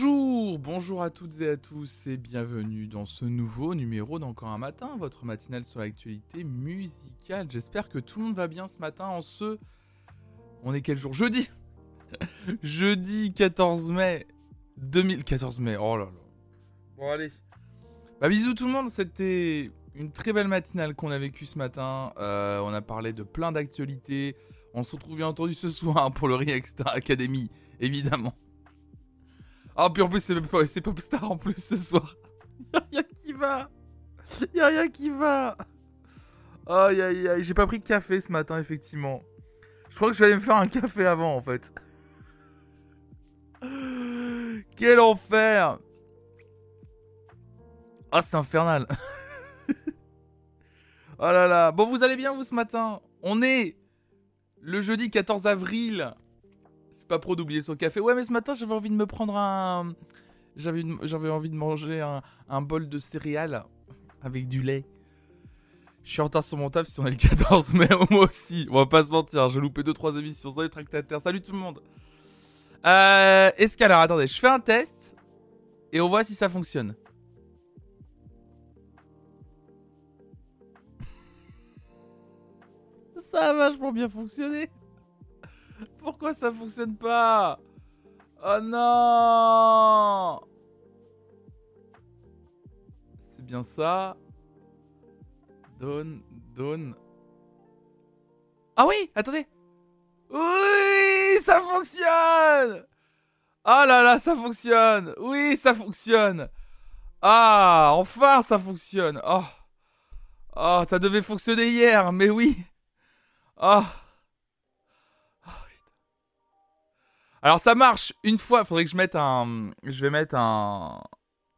Bonjour, bonjour à toutes et à tous et bienvenue dans ce nouveau numéro d'Encore un matin, votre matinale sur l'actualité musicale. J'espère que tout le monde va bien ce matin en ce... On est quel jour? Jeudi Jeudi 14 mai 2014 mai, oh là là. Bon allez. Bah bisous tout le monde, c'était une très belle matinale qu'on a vécue ce matin. Euh, on a parlé de plein d'actualités. On se retrouve bien entendu ce soir pour le React Academy, évidemment. Ah, puis en plus, c'est Popstar en plus ce soir. Y'a rien qui va. Y'a rien qui va. Aïe aïe aïe, j'ai pas pris de café ce matin, effectivement. Je crois que j'allais me faire un café avant, en fait. Quel enfer Ah, c'est infernal. oh là là. Bon, vous allez bien, vous, ce matin? On est le jeudi 14 avril pas pro d'oublier son café. Ouais, mais ce matin, j'avais envie de me prendre un. J'avais, envie de manger un, bol de céréales avec du lait. Je suis en retard sur mon taf si on est le 14 mai, moi aussi. On va pas se mentir, j'ai loupé 2-3 émissions. Salut tractataire, salut tout le monde. Euh, escalade, attendez, je fais un test et on voit si ça fonctionne. Ça a vachement bien fonctionné. Pourquoi ça fonctionne pas Oh non C'est bien ça. Donne, donne. Ah oui, attendez. Oui, ça fonctionne. Oh là là, ça fonctionne. Oui, ça fonctionne. Ah, enfin ça fonctionne. Oh. Oh, ça devait fonctionner hier, mais oui. Oh. Alors ça marche une fois, faudrait que je mette un je vais mettre un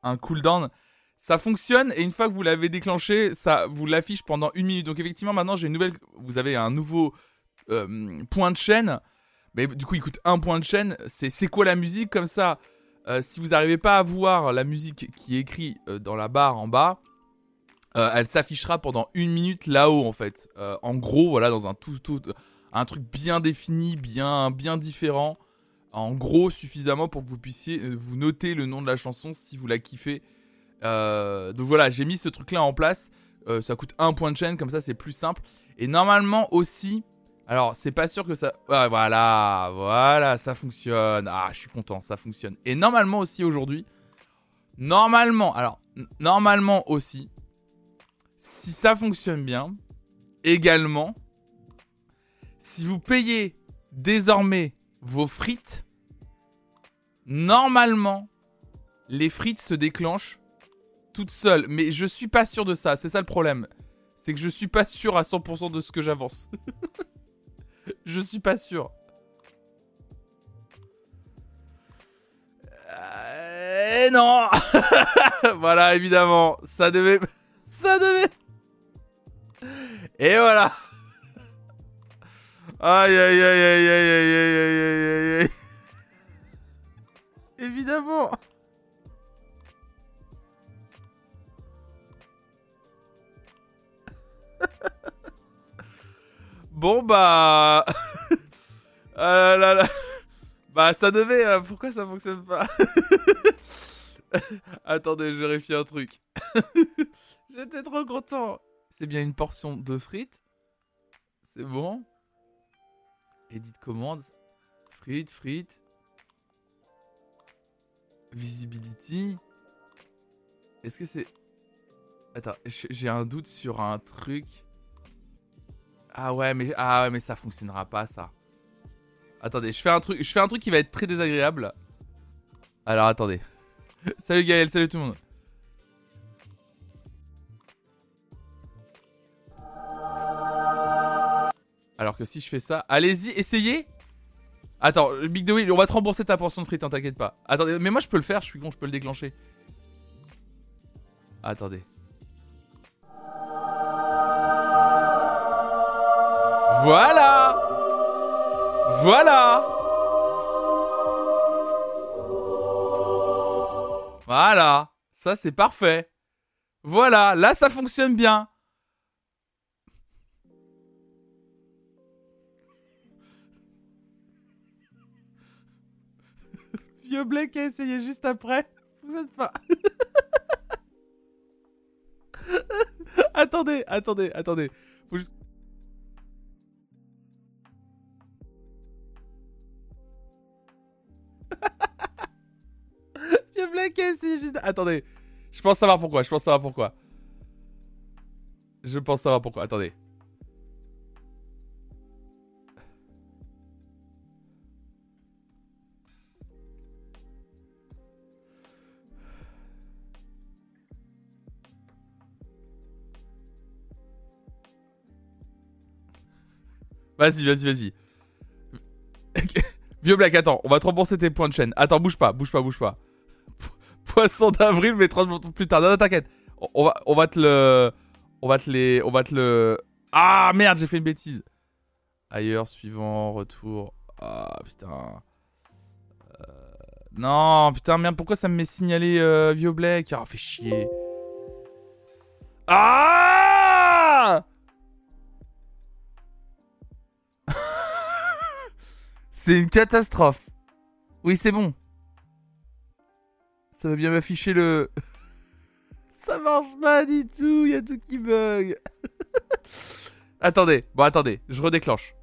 un cooldown. Ça fonctionne et une fois que vous l'avez déclenché, ça vous l'affiche pendant une minute. Donc effectivement maintenant j'ai une nouvelle vous avez un nouveau euh, point de chaîne. Mais du coup il coûte un point de chaîne. C'est c'est quoi la musique comme ça? Euh, si vous n'arrivez pas à voir la musique qui est écrite euh, dans la barre en bas, elle s'affichera pendant une minute là-haut en fait. en gros, voilà, dans un tout, tout, un truc bien défini, bien, bien différent en gros suffisamment pour que vous puissiez euh, vous noter le nom de la chanson si vous la kiffez. Euh, donc voilà, j'ai mis ce truc là en place. Euh, ça coûte un point de chaîne, comme ça c'est plus simple. Et normalement aussi, alors c'est pas sûr que ça. voilà, voilà, ça fonctionne. Ah, je suis content, ça fonctionne. Et normalement aussi aujourd'hui, normalement, alors normalement aussi, si ça fonctionne bien, également, si vous payez désormais vos frites, normalement, les frites se déclenchent toutes seules. Mais je suis pas sûr de ça. C'est ça le problème. C'est que je suis pas sûr à 100% de ce que j'avance. je suis pas sûr. Euh, non Voilà, évidemment. Ça devait... Ça devait... Et voilà Aïe aïe aïe aïe aïe aïe aïe aïe aïe aïe Évidemment Bon bah... ah là là Bah ça devait... Euh, pourquoi ça fonctionne pas Attendez, je vérifie un truc. J'étais trop content. C'est bien une portion de frites. C'est bon Edit commande. Frites, frites. Visibility. Est-ce que c'est... Attends, j'ai un doute sur un truc. Ah ouais, mais ah ouais, mais ça fonctionnera pas ça. Attendez, je fais un truc, je fais un truc qui va être très désagréable. Alors attendez. salut Gaël, salut tout le monde. Alors que si je fais ça, allez-y, essayez. Attends, Big Dewey, on va te rembourser ta portion de frites, hein, t'inquiète pas. Attendez, mais moi je peux le faire, je suis con, je peux le déclencher. Attendez. Voilà Voilà Voilà Ça c'est parfait Voilà, là ça fonctionne bien Vieux Blake a essayé juste après. Vous êtes pas. attendez, attendez, attendez. Faut. Vieux Blake a essayé juste... Attendez. Je pense savoir pourquoi, je pense savoir pourquoi. Je pense savoir pourquoi. Attendez. Vas-y, vas-y, vas-y. Vieux Black, attends, on va te rembourser tes points de chaîne. Attends, bouge pas, bouge pas, bouge pas. Poisson d'avril, mais 30 minutes plus tard. Non, non, t'inquiète. On va, on va te le. On va te les. On va te le. Ah merde, j'ai fait une bêtise. Ailleurs, suivant, retour. Ah putain. Euh, non, putain, merde, pourquoi ça me met signalé euh, Vieux Black? Ah, fait chier. Ah C'est une catastrophe. Oui, c'est bon. Ça va bien m'afficher le... Ça marche pas du tout, il y a tout qui bug. attendez, bon attendez, je redéclenche.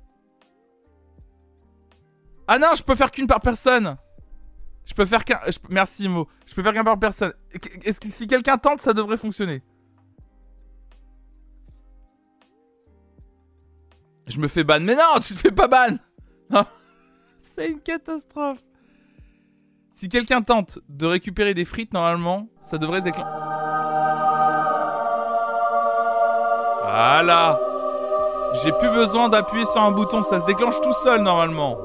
Ah non, je peux faire qu'une par personne. Je peux faire qu'un... Merci Mo. Je peux faire qu'un par personne. Est-ce que si quelqu'un tente, ça devrait fonctionner? Je me fais ban. Mais non, tu te fais pas ban. C'est une catastrophe. Si quelqu'un tente de récupérer des frites, normalement, ça devrait se Voilà. J'ai plus besoin d'appuyer sur un bouton, ça se déclenche tout seul normalement.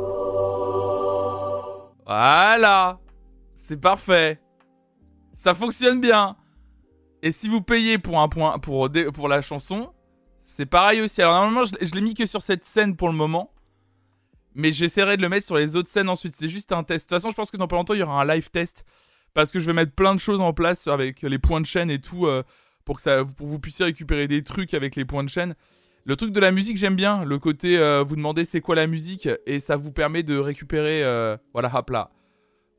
Voilà. C'est parfait. Ça fonctionne bien. Et si vous payez pour un point pour, pour la chanson, c'est pareil aussi. Alors normalement, je, je l'ai mis que sur cette scène pour le moment. Mais j'essaierai de le mettre sur les autres scènes ensuite. C'est juste un test. De toute façon, je pense que dans pas longtemps, il y aura un live test. Parce que je vais mettre plein de choses en place avec les points de chaîne et tout. Euh, pour que, vous puissiez récupérer des trucs avec les points de chaîne. Le truc de la musique, j'aime bien. Le côté, euh, vous demandez c'est quoi la musique. Et ça vous permet de récupérer. Euh, voilà, hop là.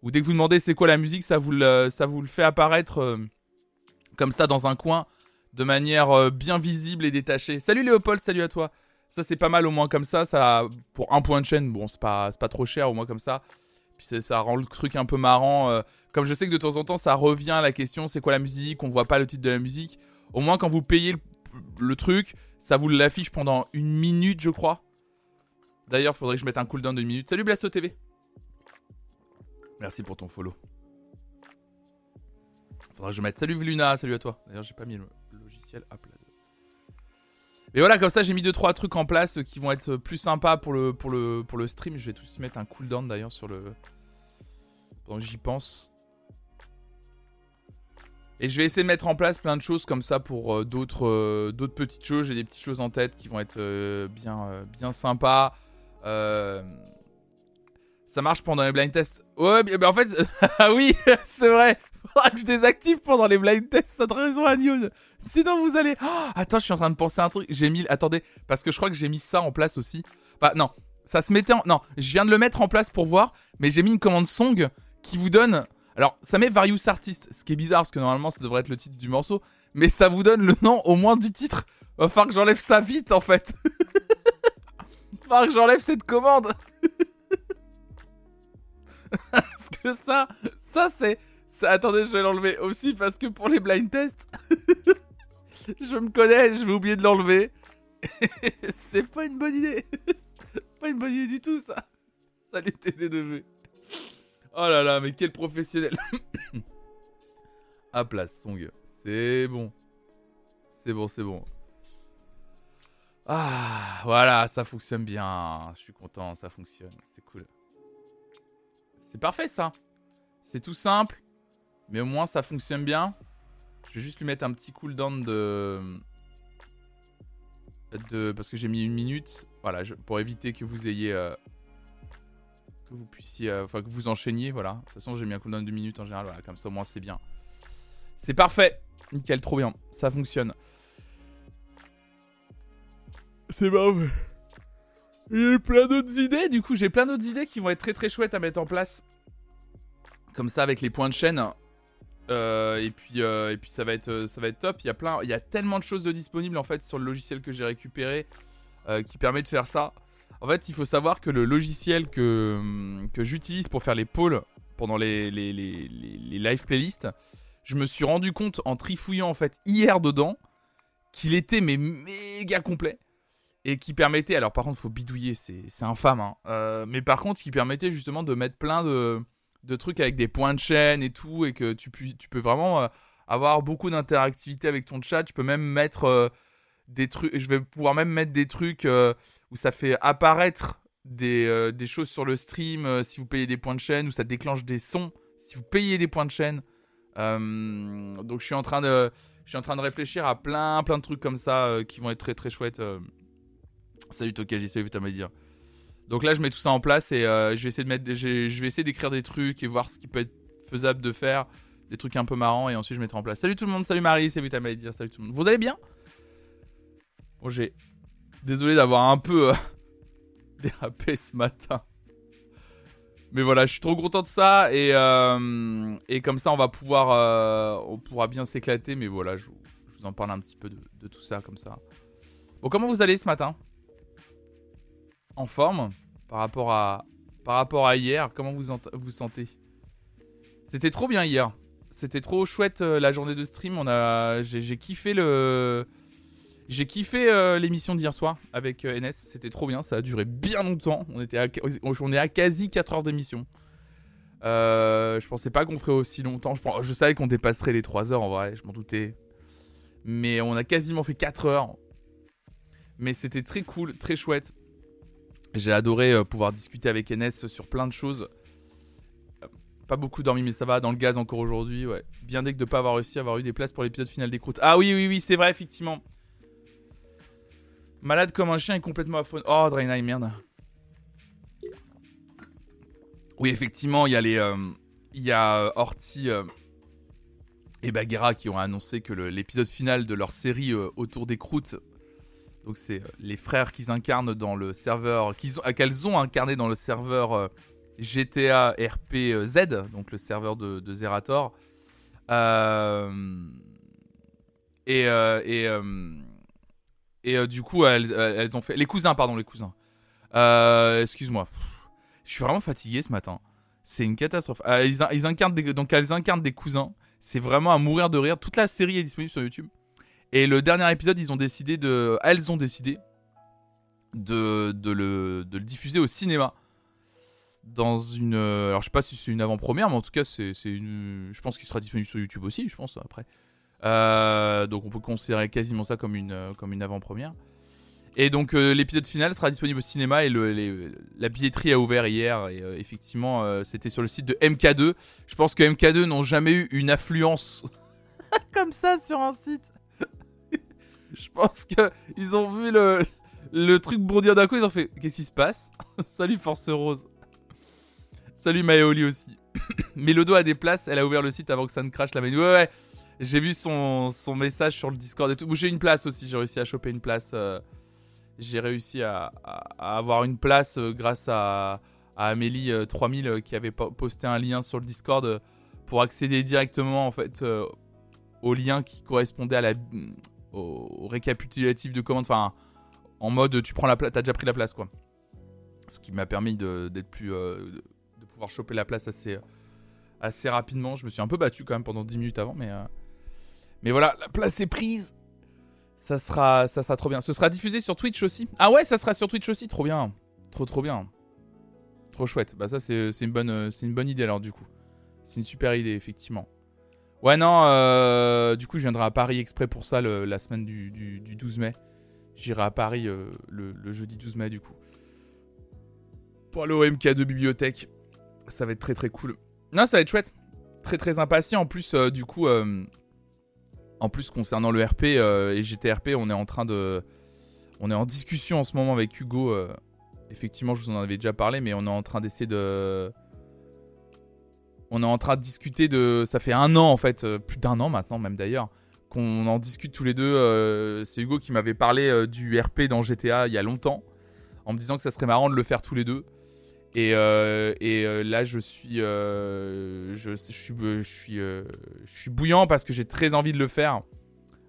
Ou dès que vous demandez c'est quoi la musique, ça vous le, ça vous le fait apparaître comme ça dans un coin. De manière bien visible et détachée. Salut Léopold, salut à toi. Ça, c'est pas mal au moins comme ça. ça pour un point de chaîne, bon, c'est pas, pas trop cher au moins comme ça. Puis ça rend le truc un peu marrant. Euh, comme je sais que de temps en temps, ça revient à la question c'est quoi la musique? On voit pas le titre de la musique. Au moins, quand vous payez le, truc, ça vous l'affiche pendant une minute, je crois. D'ailleurs, faudrait que je mette un cooldown de une minute. Salut Blasto TV. Merci pour ton follow. Faudrait que je mette. Salut Luna, salut à toi. D'ailleurs, j'ai pas mis le logiciel. Hop là. Et voilà, comme ça, j'ai mis 2-3 trucs en place qui vont être plus sympas pour le, pour le, stream. Je vais tout de suite mettre un cooldown d'ailleurs sur le. J'y pense. Et je vais essayer de mettre en place plein de choses comme ça pour euh, d'autres euh, d'autres petites choses. J'ai des petites choses en tête qui vont être euh, bien, bien sympas. Ça marche pendant les blind tests. Ouais, mais en fait, ah oui, c'est vrai. Faudra que je désactive pendant les blind tests. Ça te raison, Agnew. Sinon, vous allez. Oh, attends, je suis en train de penser à un truc. J'ai mis. Attendez, parce que je crois que j'ai mis ça en place aussi. Bah, non. Ça se mettait en. Non, je viens de le mettre en place pour voir. Mais j'ai mis une commande song qui vous donne. Alors, ça met Various Artist. Ce qui est bizarre, parce que normalement, ça devrait être le titre du morceau. Mais ça vous donne le nom au moins du titre. Va falloir que j'enlève ça vite, en fait. Va que j'enlève cette commande. parce que ça. Ça, c'est. Attendez, je vais l'enlever aussi parce que pour les blind tests. je me connais, je vais oublier de l'enlever. c'est pas une bonne idée. pas une bonne idée du tout, ça. Salut TD2V. Oh là là, mais quel professionnel. à place, Song. C'est bon. C'est bon, c'est bon. Ah, voilà, ça fonctionne bien. Je suis content, ça fonctionne. C'est cool. C'est parfait, ça. C'est tout simple. Mais au moins, ça fonctionne bien. Je vais juste lui mettre un petit cooldown de... de... Parce que j'ai mis une minute. Voilà, pour éviter que vous ayez... Euh, que vous puissiez... Euh, enfin, que vous enchaîniez, voilà. De toute façon, j'ai mis un cooldown de minutes en général. Voilà, comme ça, au moins, c'est bien. C'est parfait. Nickel, trop bien. Ça fonctionne. C'est bon. J'ai plein d'autres idées. Du coup, j'ai plein d'autres idées qui vont être très très chouettes à mettre en place. Comme ça, avec les points de chaîne. Euh, et puis, euh, et puis ça va être, ça va être top. Il y a plein, il y a tellement de choses de disponibles en fait sur le logiciel que j'ai récupéré qui permet de faire ça. En fait, il faut savoir que le logiciel que, que j'utilise pour faire les polls pendant les, live playlists, je me suis rendu compte en trifouillant en fait hier dedans qu'il était mais méga complet et qui permettait, alors par contre faut bidouiller, c'est infâme, hein, euh, mais par contre qui permettait justement de mettre plein de, de, trucs avec des points de chaîne et tout, et que tu, tu peux vraiment euh, avoir beaucoup d'interactivité avec ton chat, tu peux même mettre euh, des trucs, je vais pouvoir même mettre des trucs où ça fait apparaître des, des, choses sur le stream si vous payez des points de chaîne, où ça déclenche des sons si vous payez des points de chaîne. donc je suis en train de... Je suis en train de réfléchir à plein plein de trucs comme ça qui vont être très très chouettes Salut Tokaji, salut dire. Donc là, je mets tout ça en place et euh, je vais essayer de d'écrire des trucs et voir ce qui peut être faisable de faire, des trucs un peu marrants et ensuite je mettrai en place. Salut tout le monde, salut Marie, salut dire, salut tout le monde. Vous allez bien? Bon, j'ai désolé d'avoir un peu euh, dérapé ce matin. Mais voilà, je suis trop content de ça et, euh, et comme ça on va pouvoir, on pourra bien s'éclater. Mais voilà, je, vous en parle un petit peu de tout ça comme ça. Bon, comment vous allez ce matin? En forme par rapport à, par rapport à hier. Comment vous vous sentez? C'était trop bien hier. C'était trop chouette euh, la journée de stream. On a, j'ai kiffé le, j'ai kiffé euh, l'émission d'hier soir avec euh, NS. C'était trop bien. Ça a duré bien longtemps. On était, on est à quasi 4 heures d'émission. je pensais pas qu'on ferait aussi longtemps. Je, je savais qu'on dépasserait les 3 heures en vrai. Je m'en doutais. Mais on a quasiment fait 4 heures. Mais c'était très cool, très chouette. J'ai adoré euh, pouvoir discuter avec Enes sur plein de choses. Euh, pas beaucoup dormi, mais ça va. Dans le gaz encore aujourd'hui, ouais. Bien dès que de pas avoir réussi à avoir eu des places pour l'épisode final des croûtes. Ah oui, oui, oui, c'est vrai, effectivement. Malade comme un chien et complètement à. Oh, Draenei, merde. Oui, effectivement, il y a les. Euh, il y a Horty et Bagheera qui ont annoncé que l'épisode final de leur série autour des croûtes donc c'est euh, les frères qu'ils incarnent dans le serveur, qu'ils ont, qu'elles ont incarné dans le serveur euh, GTA RP Z, donc le serveur de, Zerator. Euh, et et, et du coup, elles, elles, ont fait. Les cousins, pardon, les cousins. Excuse-moi. Je suis vraiment fatigué ce matin. C'est une catastrophe. ils, ils, incarnent donc elles incarnent des cousins. C'est vraiment à mourir de rire. Toute la série est disponible sur YouTube. Et le dernier épisode, ils ont décidé de. Elles ont décidé de, de, le, de le diffuser au cinéma. Dans une. Alors, je sais pas si c'est une avant-première, mais en tout cas, c'est une. Je pense qu'il sera disponible sur YouTube aussi, je pense, après. Euh, donc, on peut considérer quasiment ça comme une, comme une avant-première. Et donc, euh, l'épisode final sera disponible au cinéma et la billetterie a ouvert hier. Et euh, effectivement, c'était sur le site de MK2. Je pense que MK2 n'ont jamais eu une affluence comme ça sur un site. Je pense que ils ont vu le, truc bondir d'un coup, ils ont fait Qu'est-ce qui se passe? Salut Force Rose. Salut Maéoli aussi. Mais le dos a des places, elle a ouvert le site avant que ça ne crache la menu. Ouais, ouais. J'ai vu son, message sur le Discord et tout. J'ai une place aussi, j'ai réussi à choper une place. Euh, j'ai réussi à, à, avoir une place euh, grâce à, à Amélie 3000 euh, qui avait posté un lien sur le Discord pour accéder directement en fait au lien qui correspondait à la, au, récapitulatif de commande, enfin en mode tu prends la place, t'as déjà pris la place quoi. Ce qui m'a permis d'être plus, euh, de, pouvoir choper la place assez, assez rapidement. Je me suis un peu battu quand même pendant 10 minutes avant, mais, euh, mais voilà, la place est prise. Ça sera, ça sera trop bien. Ce sera diffusé sur Twitch aussi. Ah ouais, ça sera sur Twitch aussi, trop bien, trop trop bien, trop chouette. Bah ça c'est une bonne, c'est une bonne idée alors du coup. C'est une super idée effectivement. Ouais, non, euh, du coup, je viendrai à Paris exprès pour ça la semaine du, 12 mai. J'irai à Paris euh, le, jeudi 12 mai, du coup. Pour aller au MK2 bibliothèque. Ça va être très très cool. Non, ça va être chouette. Très très impatient. En plus, euh, du coup, en plus, concernant le RP et GTRP, on est en train de. On est en discussion en ce moment avec Hugo. effectivement, je vous en avais déjà parlé, mais on est en train d'essayer de on est en train de discuter de. Ça fait un an en fait, euh, plus d'un an maintenant même d'ailleurs, qu'on en discute tous les deux. Euh, c'est Hugo qui m'avait parlé euh, du RP dans GTA il y a longtemps, en me disant que ça serait marrant de le faire tous les deux. Et, là, je suis, suis, je suis, je suis bouillant parce que j'ai très envie de le faire.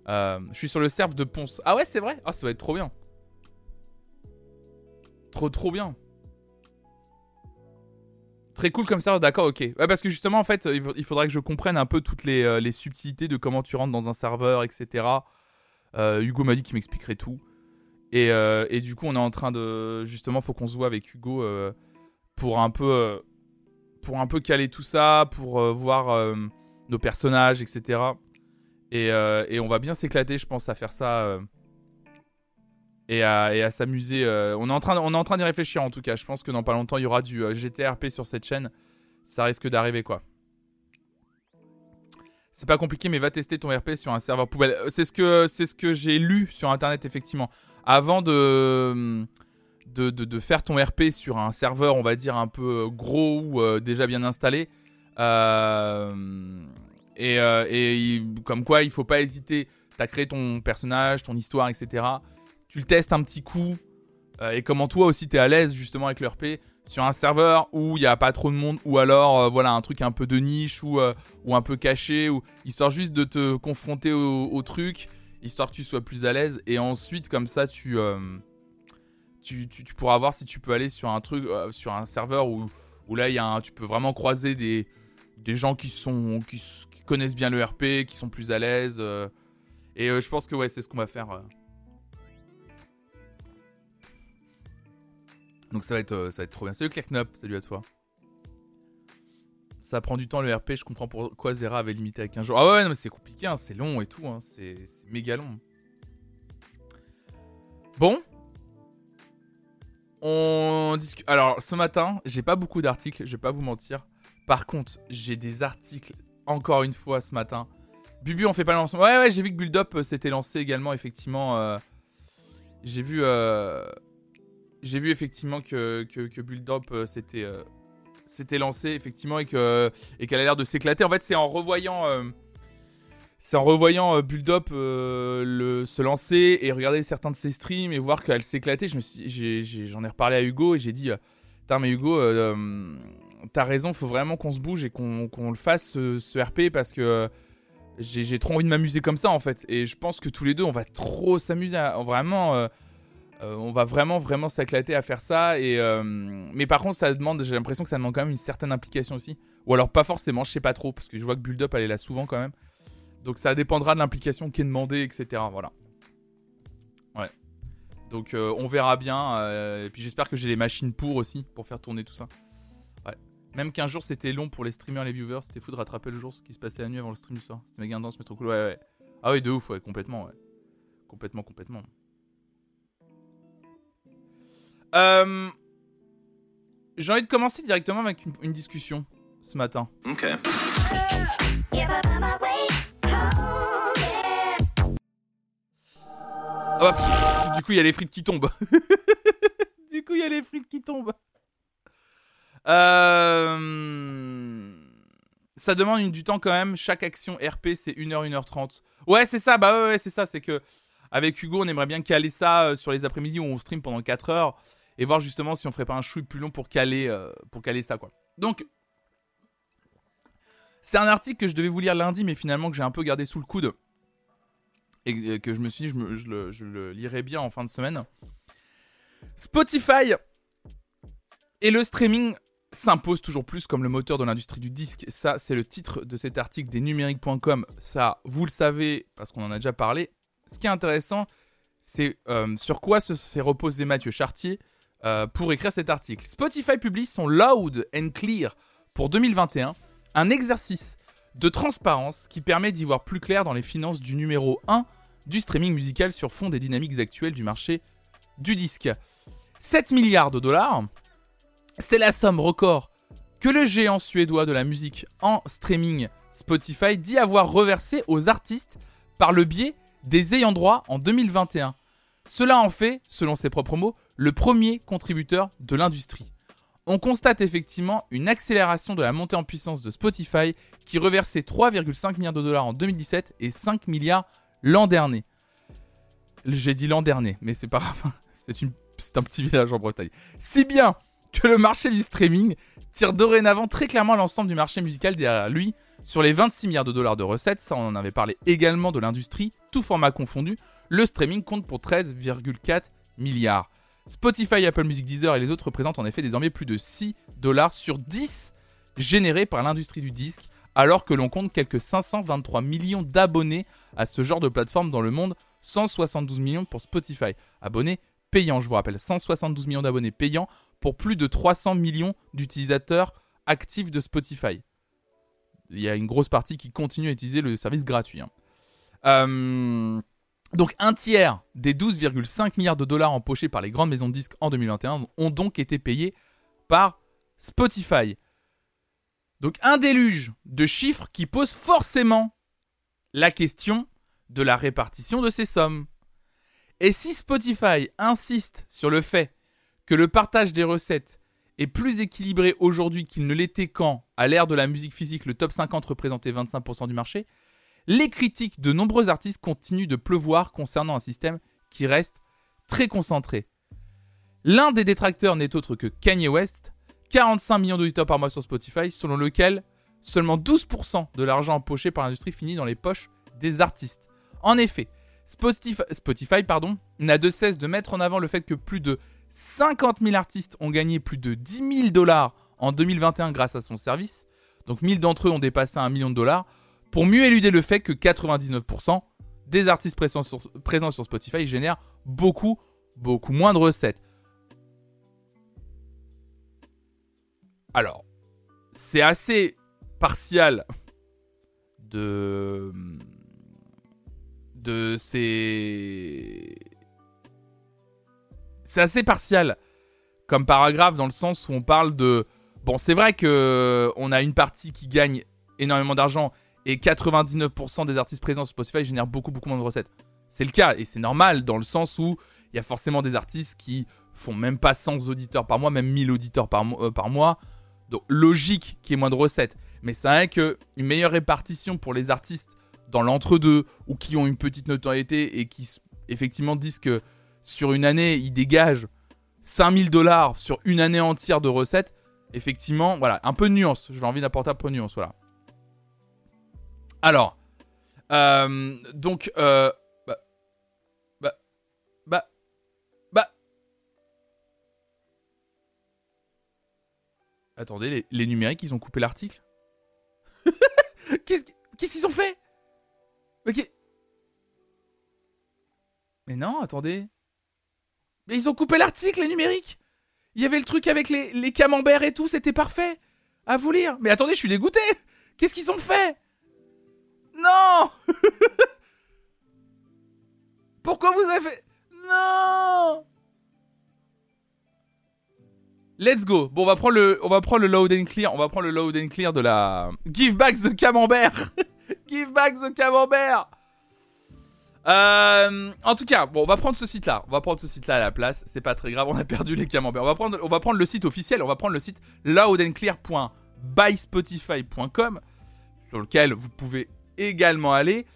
je suis sur le serve de Ponce. Ah ouais, c'est vrai. Ah, ça va être trop bien. Trop, trop bien. Très cool comme ça, d'accord, ok. Ouais, parce que justement, en fait, il faudrait que je comprenne un peu toutes les, euh, les subtilités de comment tu rentres dans un serveur, etc. Euh, Hugo m'a dit qu'il m'expliquerait tout. Et, euh, et, du coup, on est en train de. Justement, faut qu'on se voit avec Hugo pour un peu. pour un peu caler tout ça, pour voir nos personnages, etc. Et, et on va bien s'éclater, je pense, à faire ça et à, s'amuser. Euh, on est en train, on est en train d'y réfléchir en tout cas. Je pense que dans pas longtemps il y aura du euh, GTRP sur cette chaîne. Ça risque d'arriver quoi. C'est pas compliqué, mais va tester ton RP sur un serveur poubelle. Euh, c'est ce que, c'est ce que j'ai lu sur internet effectivement. Avant de de, de, faire ton RP sur un serveur, on va dire un peu gros ou déjà bien installé. et, et comme quoi, il faut pas hésiter. T'as créé ton personnage, ton histoire, etc tu le testes un petit coup. Euh, et comment toi aussi tu es à l'aise justement avec l'ERP sur un serveur où il n'y a pas trop de monde ou alors euh, voilà un truc un peu de niche ou, euh, ou un peu caché ou histoire juste de te confronter au, truc histoire que tu sois plus à l'aise et ensuite comme ça tu, pourras voir si tu peux aller sur un truc sur un serveur où, où là y a tu peux vraiment croiser des, gens qui sont qui, qui connaissent bien le RP qui sont plus à l'aise et je pense que ouais c'est ce qu'on va faire Donc ça va être, euh, ça va être trop bien. Salut Knop, salut à toi. Ça prend du temps le RP, je comprends pourquoi Zera avait limité à 15 jours. Ah ouais, mais c'est compliqué, hein, c'est long et tout, hein, c'est méga long. Bon. On discute. Alors, ce matin, j'ai pas beaucoup d'articles, je vais pas vous mentir. Par contre, j'ai des articles, encore une fois, ce matin. Bubu, on fait pas le lancement. Ouais, ouais, j'ai vu que Build Up euh, s'était lancé également, effectivement. Euh, j'ai vu j'ai vu effectivement que, que, euh, euh, s'était lancé effectivement et que et qu'elle a l'air de s'éclater. En fait, c'est en revoyant euh, c'est en revoyant Build Up le, se lancer et regarder certains de ses streams et voir qu'elle s'éclatait. Je me j'en ai, reparlé à Hugo et j'ai dit, putain mais Hugo, t'as raison, faut vraiment qu'on se bouge et qu'on le fasse ce, RP parce que j'ai trop envie de m'amuser comme ça en fait. Et je pense que tous les deux, on va trop s'amuser, vraiment. Euh, on va vraiment, vraiment s'éclater à faire ça. Et, euh, mais par contre, ça demande, j'ai l'impression que ça demande quand même une certaine implication aussi. Ou alors pas forcément, je sais pas trop, parce que je vois que Build Up, elle est là souvent quand même. Donc ça dépendra de l'implication qui est demandée, etc. Voilà. Ouais. Donc euh, on verra bien. et puis j'espère que j'ai les machines pour aussi, pour faire tourner tout ça. Ouais. Même qu'un jour c'était long pour les streamers, les viewers, c'était fou de rattraper le jour ce qui se passait la nuit avant le stream du soir. C'était méga intense, mais trop cool. Ouais, ouais. Ah oui, de ouf, ouais, complètement, ouais. Complètement, complètement. Euh, j'ai envie de commencer directement avec une, discussion ce matin. Ok. Ah bah, du coup, il y a les frites qui tombent. du coup, il y a les frites qui tombent. Euh... Ça demande du temps quand même. Chaque action RP, c'est 1h, 1h30. Ouais, c'est ça. Bah ouais, c'est ça. C'est que avec Hugo, on aimerait bien caler ça euh, sur les après-midi où on stream pendant 4 heures et voir justement si on ferait pas un chouille plus long pour caler, euh, pour caler ça quoi. Donc c'est un article que je devais vous lire lundi mais finalement que j'ai un peu gardé sous le coude et que je me suis dit je, le, je le lirai bien en fin de semaine. Spotify et le streaming s'impose toujours plus comme le moteur de l'industrie du disque. Ça, c'est le titre de cet article des numériques.com. Ça, vous le savez parce qu'on en a déjà parlé. Ce qui est intéressant, c'est euh, sur quoi s'est reposé Mathieu Chartier euh, pour écrire cet article. Spotify publie son Loud and Clear pour 2021, un exercice de transparence qui permet d'y voir plus clair dans les finances du numéro 1 du streaming musical sur fond des dynamiques actuelles du marché du disque. 7 milliards de dollars, c'est la somme record que le géant suédois de la musique en streaming Spotify dit avoir reversé aux artistes par le biais des ayants droit en 2021. Cela en fait, selon ses propres mots, le premier contributeur de l'industrie. On constate effectivement une accélération de la montée en puissance de Spotify qui reversait 3,5 milliards de dollars en 2017 et 5 milliards l'an dernier. J'ai dit l'an dernier, mais c'est pas grave, c'est, un petit village en Bretagne. Si bien que le marché du streaming tire dorénavant très clairement l'ensemble du marché musical derrière lui. Sur les 26 milliards de dollars de recettes, ça on en avait parlé également de l'industrie, tout format confondu, le streaming compte pour 13,4 milliards. Spotify, Apple Music, Deezer et les autres représentent en effet désormais plus de 6 dollars sur 10 générés par l'industrie du disque, alors que l'on compte quelques 523 millions d'abonnés à ce genre de plateforme dans le monde, 172 millions pour Spotify. Abonnés payants, je vous rappelle, 172 millions d'abonnés payants pour plus de 300 millions d'utilisateurs actifs de Spotify. Il y a une grosse partie qui continue à utiliser le service gratuit. Hein. Euh, donc un tiers des 12,5 milliards de dollars empochés par les grandes maisons de disques en 2021 ont donc été payés par Spotify. Donc un déluge de chiffres qui pose forcément la question de la répartition de ces sommes. Et si Spotify insiste sur le fait que le partage des recettes est plus équilibré aujourd'hui qu'il ne l'était quand, à l'ère de la musique physique, le top 50 représentait 25% du marché, les critiques de nombreux artistes continuent de pleuvoir concernant un système qui reste très concentré. L'un des détracteurs n'est autre que Kanye West, 45 millions d'auditeurs par mois sur Spotify, selon lequel seulement 12% de l'argent empoché par l'industrie finit dans les poches des artistes. En effet, Spotify, n'a de cesse de mettre en avant le fait que plus de 50 000 artistes ont gagné plus de 10 000 dollars en 2021 grâce à son service. Donc 1000 d'entre eux ont dépassé un million de dollars pour mieux éluder le fait que 99% des artistes présents sur, Spotify génèrent beaucoup, beaucoup moins de recettes. Alors, c'est assez partial de de ces c'est assez partial comme paragraphe dans le sens où on parle de bon, c'est vrai que on a une partie qui gagne énormément d'argent et 99% des artistes présents sur Spotify génèrent beaucoup beaucoup moins de recettes. C'est le cas et c'est normal dans le sens où il y a forcément des artistes qui font même pas 100 auditeurs par mois, même 1000 auditeurs par, euh, par mois. Donc logique qu'il y ait moins de recettes. Mais c'est vrai qu'une meilleure répartition pour les artistes dans l'entre-deux ou qui ont une petite notoriété et qui effectivement disent que sur une année ils dégagent 5000 dollars sur une année entière de recettes, effectivement, voilà, un peu de nuance. J'ai envie d'apporter un peu de nuance, voilà. Alors, euh, donc, euh, bah, bah, bah, bah. Attendez, les, numériques, ils ont coupé l'article Qu'est-ce qu'ils ont fait Ok. Mais non, attendez. Mais ils ont coupé l'article, les numériques Il y avait le truc avec les, les camemberts et tout, c'était parfait À vous lire Mais attendez, je suis dégoûté Qu'est-ce qu'ils ont fait non Pourquoi vous avez fait... Non Let's go. Bon, on va prendre le, on va prendre le load and clear. On va prendre le load and clear de la Give back the camembert. Give back the camembert. Euh, en tout cas, bon, on va prendre ce site-là. On va prendre ce site-là à la place. C'est pas très grave. On a perdu les camemberts. On va prendre, on va prendre le site officiel. On va prendre le site loudandclear.byspotify.com sur lequel vous pouvez également aller,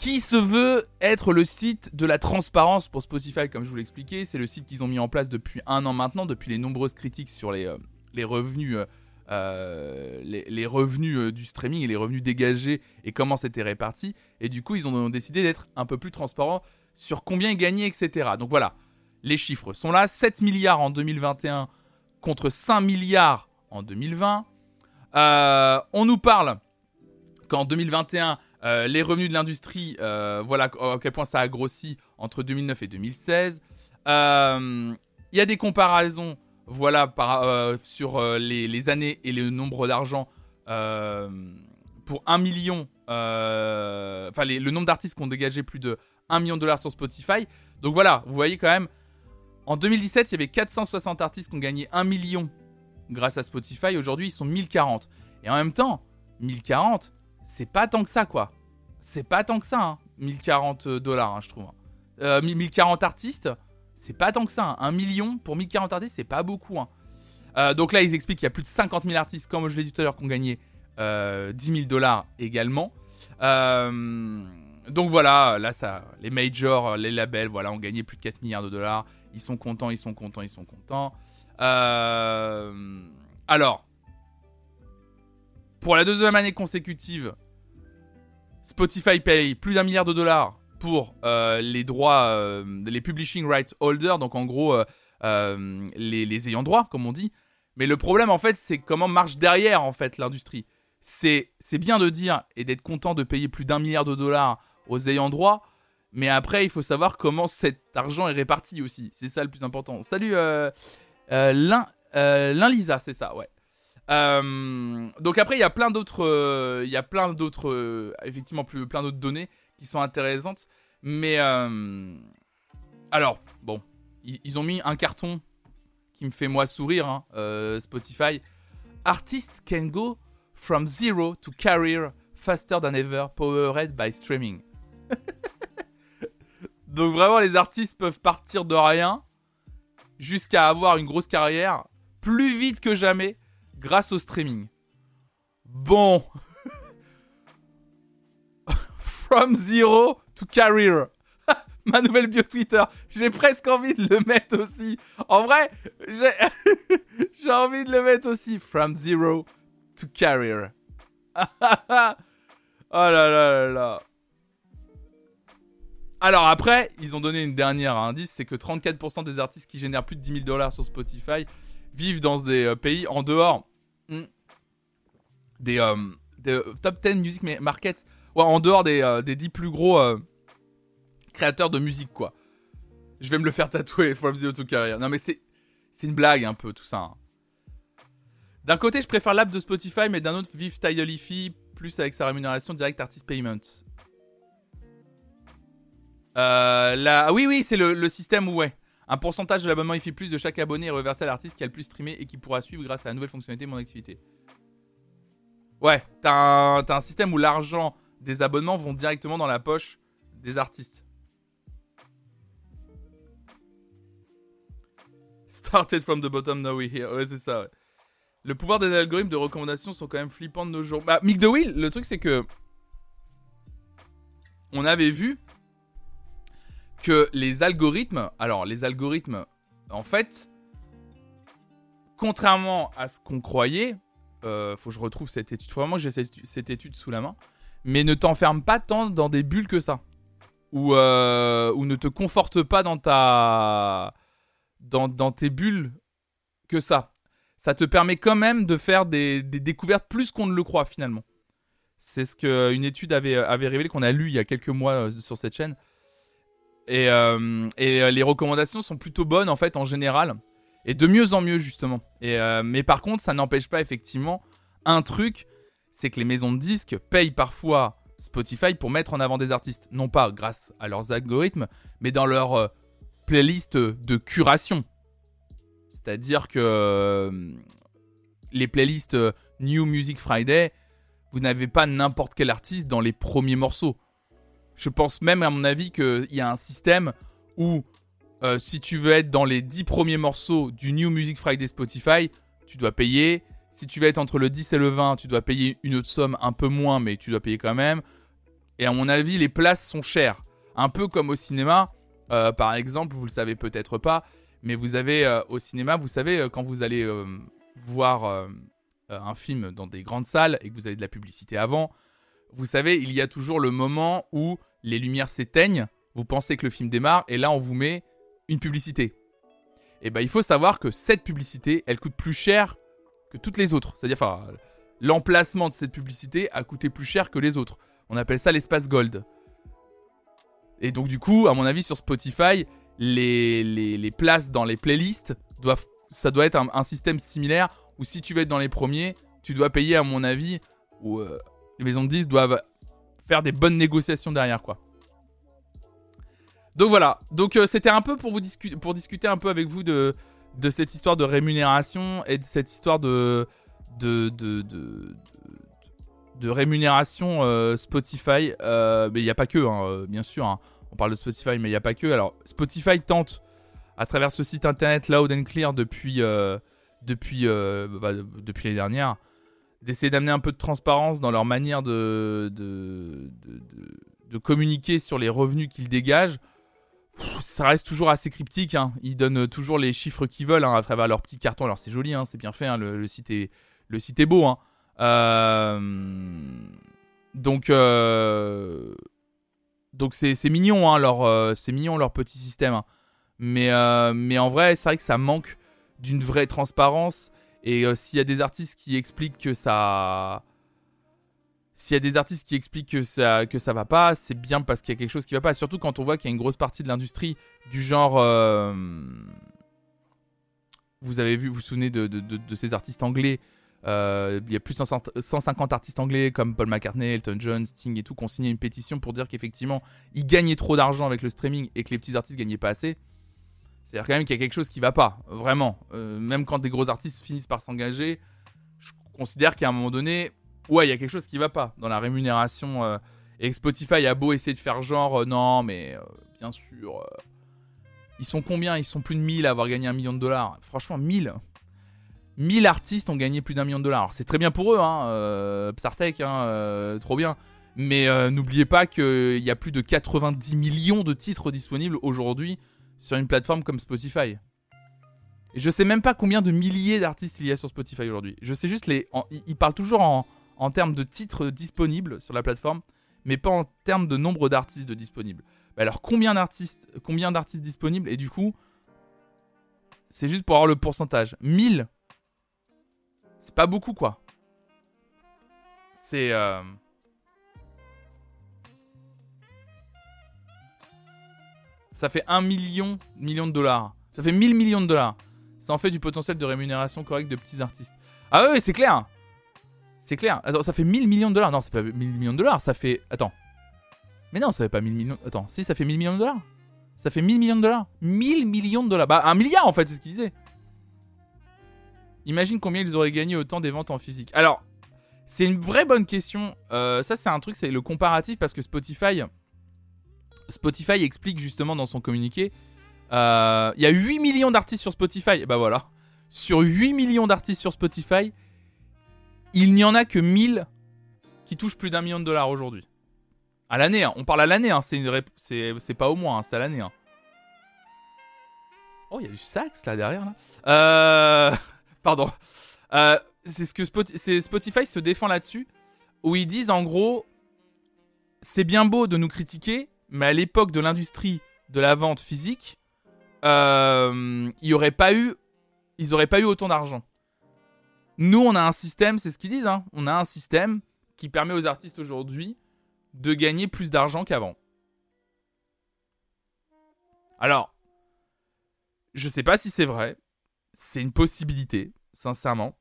qui se veut être le site de la transparence pour Spotify, comme je vous l'expliquais. C'est le site qu'ils ont mis en place depuis un an maintenant, depuis les nombreuses critiques sur les, euh, les revenus. Euh, les, revenus euh, du streaming et les revenus dégagés et comment c'était réparti. Et du coup, ils ont décidé d'être un peu plus transparents sur combien ils gagnaient, etc. Donc voilà, les chiffres sont là. 7 milliards en 2021 contre 5 milliards en 2020. on nous parle qu'en 2021, euh, les revenus de l'industrie, euh, voilà à quel point ça a grossi entre 2009 et 2016. Euh, il y a des comparaisons, voilà, sur les, années et le nombre d'argent pour 1 million, enfin le nombre d'artistes qui ont dégagé plus de 1 million de dollars sur Spotify. Donc voilà, vous voyez quand même, en 2017, il y avait 460 artistes qui ont gagné 1 million grâce à Spotify. Aujourd'hui, ils sont 1040. Et en même temps, 1040, c'est pas tant que ça, quoi. C'est pas tant que ça, hein. 1040 dollars, hein, je trouve. Euh, 1040 artistes, c'est pas tant que ça. Hein. Un million pour 1040 artistes, c'est pas beaucoup. Hein. Euh, donc là, ils expliquent qu'il y a plus de 50 000 artistes, comme je l'ai dit tout à l'heure, qui ont gagné euh, 10 000 dollars également. Euh, donc voilà, là, ça, les majors, les labels, voilà, ont gagné plus de 4 milliards de dollars. Ils sont contents, ils sont contents, ils sont contents. Euh, alors, pour la deuxième année consécutive, Spotify paye plus d'un milliard de dollars pour euh, les droits, euh, les publishing rights holders, donc en gros les, les ayants droit, comme on dit. Mais le problème, en fait, c'est comment marche derrière, en fait, l'industrie. C'est bien de dire et d'être content de payer plus d'un milliard de dollars aux ayants droit, mais après, il faut savoir comment cet argent est réparti aussi. C'est ça le plus important. Salut, euh, euh, euh Lisa, c'est ça, ouais. Euh, donc après, il y a plein d'autres, il y a plein d'autres, effectivement, plus, plein d'autres données qui sont intéressantes. Mais alors, bon, ils, ont mis un carton qui me fait moi sourire, hein, Spotify. Artist can go from zero to career faster than ever, powered by streaming. Donc vraiment, les artistes peuvent partir de rien jusqu'à avoir une grosse carrière plus vite que jamais grâce au streaming. Bon. From zero to career. Ma nouvelle bio Twitter. J'ai presque envie de le mettre aussi. En vrai, j'ai envie de le mettre aussi. From zero to career. oh là là là là. Alors après, ils ont donné une dernière indice, c'est que 34% des artistes qui génèrent plus de 10 000 dollars sur Spotify vivent dans des euh, pays en dehors des, euh, euh, top 10 music market, ouais, en dehors des, des 10 plus gros créateurs de musique, quoi. Je vais me le faire tatouer, From Zero to Career. Non mais c'est, c'est une blague un peu tout ça. Hein. D'un côté, je préfère l'app de Spotify, mais d'un autre, vive Tidal Ify, plus avec sa rémunération direct Artist Payment. Euh, ah Oui, oui, c'est le, système où, ouais. Un pourcentage de l'abonnement IFI Plus de chaque abonné est reversé à l'artiste qui a le plus streamé et qui pourra suivre grâce à la nouvelle fonctionnalité Mon Activité. Ouais, t'as un, un système où l'argent des abonnements vont directement dans la poche des artistes. Started from the bottom, now we're here. Ouais, c'est ça. Le pouvoir des algorithmes de recommandation sont quand même flippants de nos jours. Bah, Mick Will, le truc c'est que. On avait vu que les algorithmes, alors les algorithmes, en fait, contrairement à ce qu'on croyait, euh, faut que je retrouve cette étude, faut vraiment que j'ai cette, étude sous la main, mais ne t'enferme pas tant dans des bulles que ça, ou, euh, ne te conforte pas dans ta, dans, tes bulles que ça. Ça te permet quand même de faire des, découvertes plus qu'on ne le croit finalement. C'est ce qu'une étude avait, révélé qu'on a lu il y a quelques mois euh, sur cette chaîne. Et, les recommandations sont plutôt bonnes en fait en général. Et de mieux en mieux justement. Et, euh, mais par contre, ça n'empêche pas effectivement un truc, c'est que les maisons de disques payent parfois Spotify pour mettre en avant des artistes. Non pas grâce à leurs algorithmes, mais dans leur playlist de curation. C'est-à-dire que les playlists New Music Friday, vous n'avez pas n'importe quel artiste dans les premiers morceaux. Je pense même, à mon avis, qu'il y a un système où euh, si tu veux être dans les 10 premiers morceaux du New Music Friday Spotify, tu dois payer. Si tu veux être entre le 10 et le 20, tu dois payer une autre somme un peu moins, mais tu dois payer quand même. Et à mon avis, les places sont chères. Un peu comme au cinéma. Euh, par exemple, vous le savez peut-être pas, mais vous avez euh, au cinéma, vous savez, quand vous allez voir un film dans des grandes salles et que vous avez de la publicité avant, vous savez, il y a toujours le moment où les lumières s'éteignent, vous pensez que le film démarre, et là on vous met une publicité. Et eh bien il faut savoir que cette publicité, elle coûte plus cher que toutes les autres. C'est-à-dire, enfin, l'emplacement de cette publicité a coûté plus cher que les autres. On appelle ça l'espace gold. Et donc du coup, à mon avis, sur Spotify, les, les, places dans les playlists, doivent, ça doit être un, système similaire où si tu veux être dans les premiers, tu dois payer, à mon avis, ou euh, les maisons de disques doivent faire des bonnes négociations derrière, quoi. Donc voilà. Donc euh, c'était un peu pour vous discuter, pour discuter un peu avec vous de cette histoire de rémunération et de cette histoire de de de, rémunération euh, Spotify. Euh, mais il n'y a pas que, hein, bien sûr. Hein. On parle de Spotify, mais il n'y a pas que. Alors Spotify tente à travers ce site internet Loud and Clear depuis bah, depuis l'année dernière d'essayer d'amener un peu de transparence dans leur manière de, communiquer sur les revenus qu'ils dégagent. Ça reste toujours assez cryptique. Hein. Ils donnent toujours les chiffres qu'ils veulent hein, à travers leur petit carton. Alors c'est joli, hein, c'est bien fait. Hein, le, site est, beau. Euh, donc, euh, donc c'est, mignon, leur, c'est mignon leur petit système. Mais en vrai, c'est vrai que ça manque d'une vraie transparence. Et s'il y a des artistes qui expliquent que ça s'il y a des artistes qui expliquent que ça que ça va pas, c'est bien parce qu'il y a quelque chose qui va pas. Surtout quand on voit qu'il y a une grosse partie de l'industrie du genre. Euh, vous avez vu, vous vous souvenez de, de, ces artistes anglais. Euh, il y a plus de 150 artistes anglais comme Paul McCartney, Elton John, Sting et tout qui ont signé une pétition pour dire qu'effectivement ils gagnaient trop d'argent avec le streaming et que les petits artistes gagnaient pas assez. C'est-à-dire quand même qu'il y a quelque chose qui va pas, vraiment. Euh, même quand des gros artistes finissent par s'engager, je considère qu'à un moment donné, ouais, il y a quelque chose qui va pas dans la rémunération. Euh, et Spotify a beau essayer de faire genre, euh, non, mais euh, bien sûr. ils sont combien? Ils sont plus de 1000 à avoir gagné un million de dollars. Franchement, 1000 1000 artistes ont gagné plus d'un million de dollars. C'est très bien pour eux, hein, hein, trop bien. Mais n'oubliez pas qu'il y a plus de 90 millions de titres disponibles aujourd'hui sur une plateforme comme Spotify. Je sais même pas combien de milliers d'artistes il y a sur Spotify aujourd'hui. Je sais juste les. ils parlent toujours en, en termes de titres disponibles sur la plateforme, mais pas en termes de nombre d'artistes disponibles. Alors combien d'artistes, combien d'artistes disponibles? Et du coup, c'est juste pour avoir le pourcentage. 1000 C'est pas beaucoup quoi. C'est... Euh, ça fait 1 million, million de dollars. Ça fait 1000 millions de dollars. Ça en fait du potentiel de rémunération correcte de petits artistes. Ah oui, c'est clair c'est clair. Attends, ça fait 1000 millions de dollars. Non, c'est pas 1000 millions de dollars, ça fait. Attends. Mais non, ça fait pas 1000 millions. Attends, si, ça fait 1000 millions de dollars. Ça fait 1000 millions de dollars. 1000 millions de dollars. Bah, un milliard en fait, c'est ce qu'ils disaient. Imagine combien ils auraient gagné autant des ventes en physique. Alors, c'est une vraie bonne question. Euh, ça, c'est un truc, c'est le comparatif parce que Spotify. Spotify explique justement dans son communiqué. Euh, il y a 8 millions d'artistes sur Spotify. Bah voilà. Sur 8 millions d'artistes sur Spotify, il n'y en a que 1000 qui touchent plus d'un million de dollars aujourd'hui. À l'année, hein. on parle à l'année, hein. c'est, pas au moins, hein. c'est à l'année. Oh, il y a du sax là derrière. Euh... Pardon. Euh, c'est ce que Spotify se défend là-dessus, où ils disent en gros, c'est bien beau de nous critiquer, mais à l'époque de l'industrie de la vente physique, euh, pas eu, ils n'auraient pas eu autant d'argent. Nous, on a un système, c'est ce qu'ils disent, hein, on a un système qui permet aux artistes aujourd'hui de gagner plus d'argent qu'avant. Alors, je sais pas si c'est vrai, c'est une possibilité, sincèrement.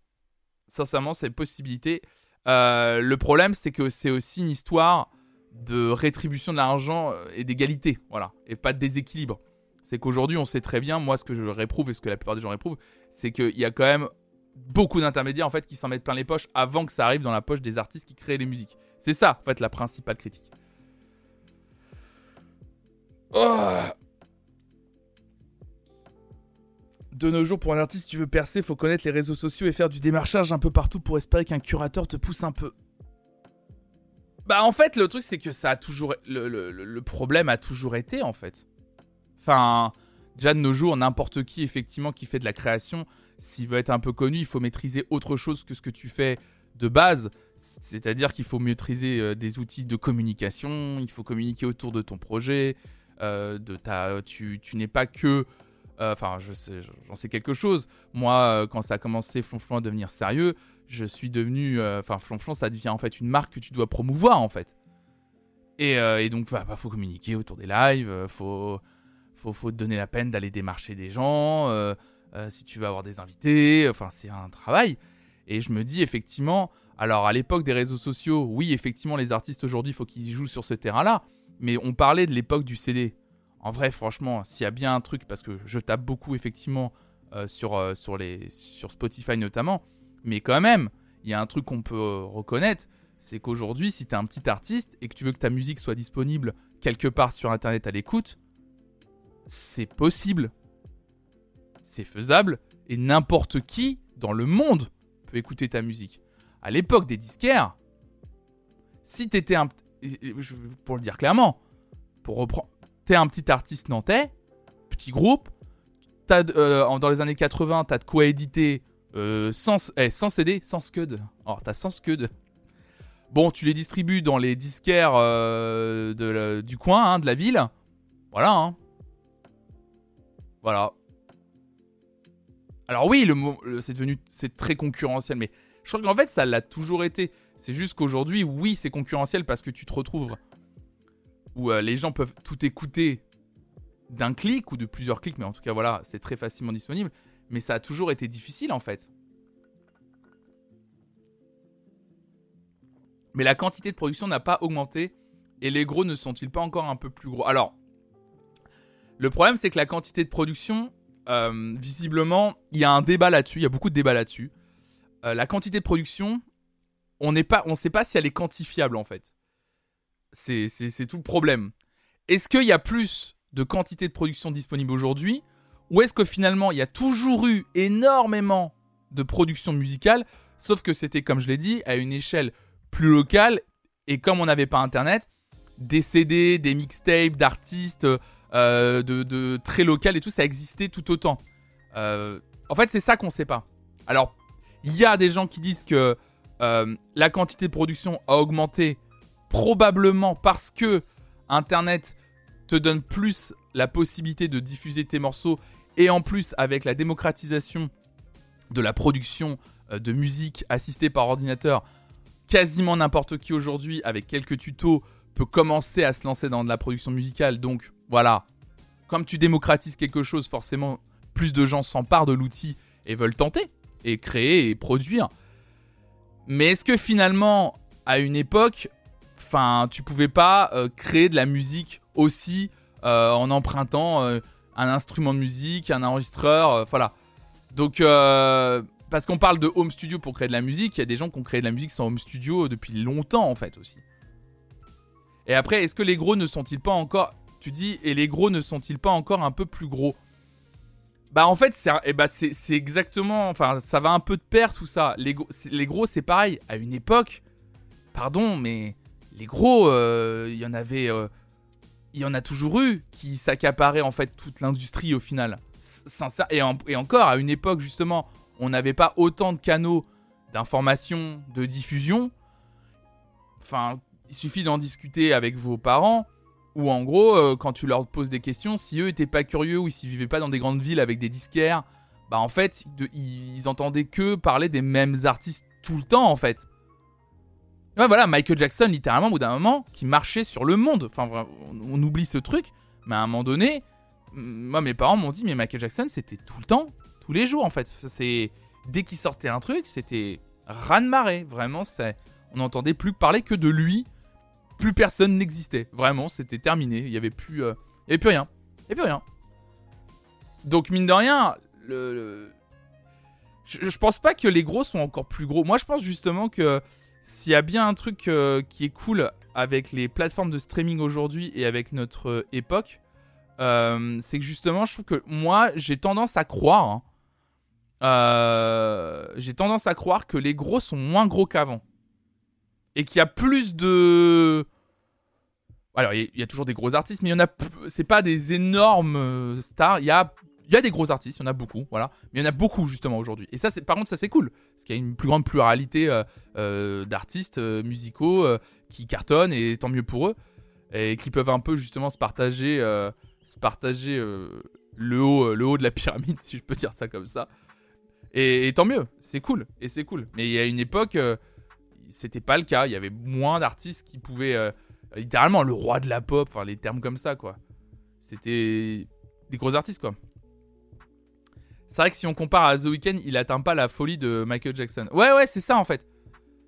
Sincèrement, c'est une possibilité. Euh, le problème, c'est que c'est aussi une histoire de rétribution de l'argent euh, et d'égalité, voilà, et pas de déséquilibre. C'est qu'aujourd'hui, on sait très bien, moi, ce que je réprouve et ce que la plupart des gens réprouvent, c'est qu'il y a quand même beaucoup d'intermédiaires en fait qui s'en mettent plein les poches avant que ça arrive dans la poche des artistes qui créent les musiques. C'est ça en fait la principale critique. Oh. de nos jours, pour un artiste, tu veux percer, faut connaître les réseaux sociaux et faire du démarchage un peu partout pour espérer qu'un curateur te pousse un peu. Bah en fait, le truc c'est que ça a toujours, le, le, problème a toujours été en fait. Enfin, déjà de nos jours, n'importe qui effectivement qui fait de la création, s'il veut être un peu connu, il faut maîtriser autre chose que ce que tu fais de base. C'est-à-dire qu'il faut maîtriser euh, des outils de communication, il faut communiquer autour de ton projet. Euh, de ta, tu, n'es pas que. Euh, enfin, je j'en sais quelque chose. Moi, quand ça a commencé Flonflon à devenir sérieux, je suis devenu. Enfin, Flonflon, ça devient en fait une marque que tu dois promouvoir en fait. Et, donc, il bah, faut communiquer autour des lives, faut, faut, faut te donner la peine d'aller démarcher des gens. Euh, si tu veux avoir des invités, enfin c'est un travail. Et je me dis effectivement, alors à l'époque des réseaux sociaux, oui effectivement les artistes aujourd'hui il faut qu'ils jouent sur ce terrain-là, mais on parlait de l'époque du CD. En vrai franchement, s'il y a bien un truc, parce que je tape beaucoup effectivement euh, sur, euh, sur, les, sur Spotify notamment, mais quand même, il y a un truc qu'on peut reconnaître, c'est qu'aujourd'hui si tu es un petit artiste et que tu veux que ta musique soit disponible quelque part sur Internet à l'écoute, c'est possible c'est faisable et n'importe qui dans le monde peut écouter ta musique. À l'époque des disquaires, si t'étais un. Pour le dire clairement, pour reprendre. t'es un petit artiste nantais, petit groupe, as, dans les années 80, t'as de quoi éditer sans, eh, sans CD, sans scud. Alors, t'as sans scud. Bon, tu les distribues dans les disquaires de du coin, hein, de la ville. Voilà, hein. Voilà. Alors oui, c'est devenu très concurrentiel, mais je crois qu'en fait ça l'a toujours été. C'est juste qu'aujourd'hui, oui, c'est concurrentiel parce que tu te retrouves où euh, les gens peuvent tout écouter d'un clic ou de plusieurs clics, mais en tout cas voilà, c'est très facilement disponible. Mais ça a toujours été difficile en fait. Mais la quantité de production n'a pas augmenté et les gros ne sont-ils pas encore un peu plus gros? Alors, le problème c'est que la quantité de production euh, visiblement, il y a un débat là-dessus, il y a beaucoup de débats là-dessus. Euh, la quantité de production, on on sait pas si elle est quantifiable en fait. C'est, tout le problème. Est-ce qu'il y a plus de quantité de production disponible aujourd'hui ou est-ce que finalement il y a toujours eu énormément de production musicale, sauf que c'était, comme je l'ai dit, à une échelle plus locale et comme on n'avait pas Internet, des CD, des mixtapes d'artistes, euh, de, très local et tout, ça existait tout autant. Euh, en fait, c'est ça qu'on sait pas. Alors, il y a des gens qui disent que euh, la quantité de production a augmenté probablement parce que Internet te donne plus la possibilité de diffuser tes morceaux et en plus avec la démocratisation de la production de musique assistée par ordinateur, quasiment n'importe qui aujourd'hui avec quelques tutos peut commencer à se lancer dans de la production musicale. Donc voilà, comme tu démocratises quelque chose, forcément, plus de gens s'emparent de l'outil et veulent tenter, et créer et produire. Mais est-ce que finalement, à une époque, enfin, tu pouvais pas euh, créer de la musique aussi euh, en empruntant euh, un instrument de musique, un enregistreur, voilà. Donc, parce qu'on parle de home studio pour créer de la musique, il y a des gens qui ont créé de la musique sans home studio depuis longtemps en fait aussi. Et après, est-ce que les gros ne sont-ils pas encore tu dis, et les gros ne sont-ils pas encore un peu plus gros? Bah en fait, c'est eh bah, exactement, enfin ça va un peu de pair tout ça. Les, les gros, c'est pareil. À une époque, pardon, mais les gros, euh, il y en avait, euh, il y en a toujours eu qui s'accaparaient en fait toute l'industrie au final. Et, et encore, à une époque justement, on n'avait pas autant de canaux d'information, de diffusion. Enfin, il suffit d'en discuter avec vos parents. Ou en gros, euh, quand tu leur poses des questions, si eux étaient pas curieux ou s'ils vivaient pas dans des grandes villes avec des disquaires, bah en fait, ils entendaient que parler des mêmes artistes tout le temps en fait. Voilà, Michael Jackson, littéralement, au bout d'un moment, qui marchait sur le monde. Enfin, on, oublie ce truc, mais à un moment donné, moi, mes parents m'ont dit, mais Michael Jackson, c'était tout le temps, tous les jours, en fait. C'est dès qu'il sortait un truc, c'était ran de marée. Vraiment, on n'entendait plus parler que de lui plus personne n'existait. Vraiment, c'était terminé. Il y avait plus, euh, il plus rien. Il y avait plus rien. Donc mine de rien, le, Je, pense pas que les gros sont encore plus gros. Moi, je pense justement que s'il y a bien un truc euh, qui est cool avec les plateformes de streaming aujourd'hui et avec notre euh, époque, c'est que justement, je trouve que moi, j'ai tendance à croire. Hein, j'ai tendance à croire que les gros sont moins gros qu'avant et qu'il y a plus de alors il y, a toujours des gros artistes mais il y en a c'est pas des énormes euh, stars il y a y a des gros artistes, il y en a beaucoup, voilà. Mais il y en a beaucoup justement aujourd'hui. Et ça, par contre, ça c'est cool, parce qu'il y a une plus grande pluralité euh, euh, d'artistes musicaux qui cartonnent et tant mieux pour eux et qui peuvent un peu justement se partager, se partager le haut, le haut de la pyramide, si je peux dire ça comme ça. Et, et tant mieux, c'est cool, et c'est cool. Mais il y a une époque, c'était pas le cas. Il y avait moins d'artistes qui pouvaient. Euh, littéralement, le roi de la pop, enfin, les termes comme ça, quoi. C'était des gros artistes, quoi. C'est vrai que si on compare à The Weeknd, il atteint pas la folie de Michael Jackson. Ouais, ouais, c'est ça en fait.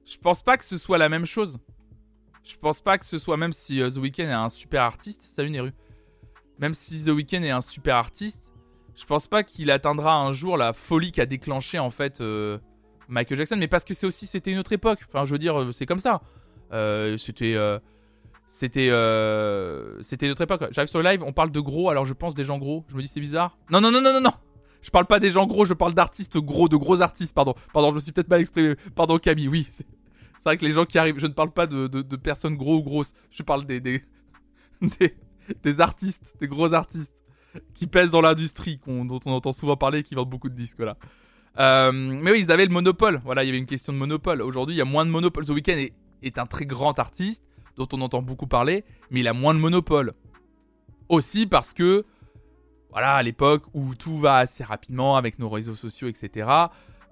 Je pense pas que ce soit la même chose. Je pense pas que ce soit, même si euh, The Weeknd est un super artiste. Salut Neru. Même si The Weeknd est un super artiste, je pense pas qu'il atteindra un jour la folie qu'a déclenché en fait euh, Michael Jackson, mais parce que c'est aussi c'était une autre époque. Enfin, je veux dire, c'est comme ça. Euh, c'était euh, c'était euh, c'était une autre époque. J'arrive sur le live, on parle de gros, alors je pense des gens gros. Je me dis c'est bizarre. Non non non non non non. Je parle pas des gens gros, je parle d'artistes gros, de gros artistes. Pardon, pardon, je me suis peut-être mal exprimé. Pardon Camille. Oui, c'est vrai que les gens qui arrivent, je ne parle pas de, de, personnes gros ou grosses. Je parle des des, des artistes, des gros artistes qui pèsent dans l'industrie, dont on entend souvent parler, qui vendent beaucoup de disques, voilà. Euh, mais oui, ils avaient le monopole. Voilà, il y avait une question de monopole. Aujourd'hui, il y a moins de monopole. The Weeknd est, un très grand artiste dont on entend beaucoup parler, mais il a moins de monopole. Aussi parce que, voilà, à l'époque où tout va assez rapidement avec nos réseaux sociaux, etc.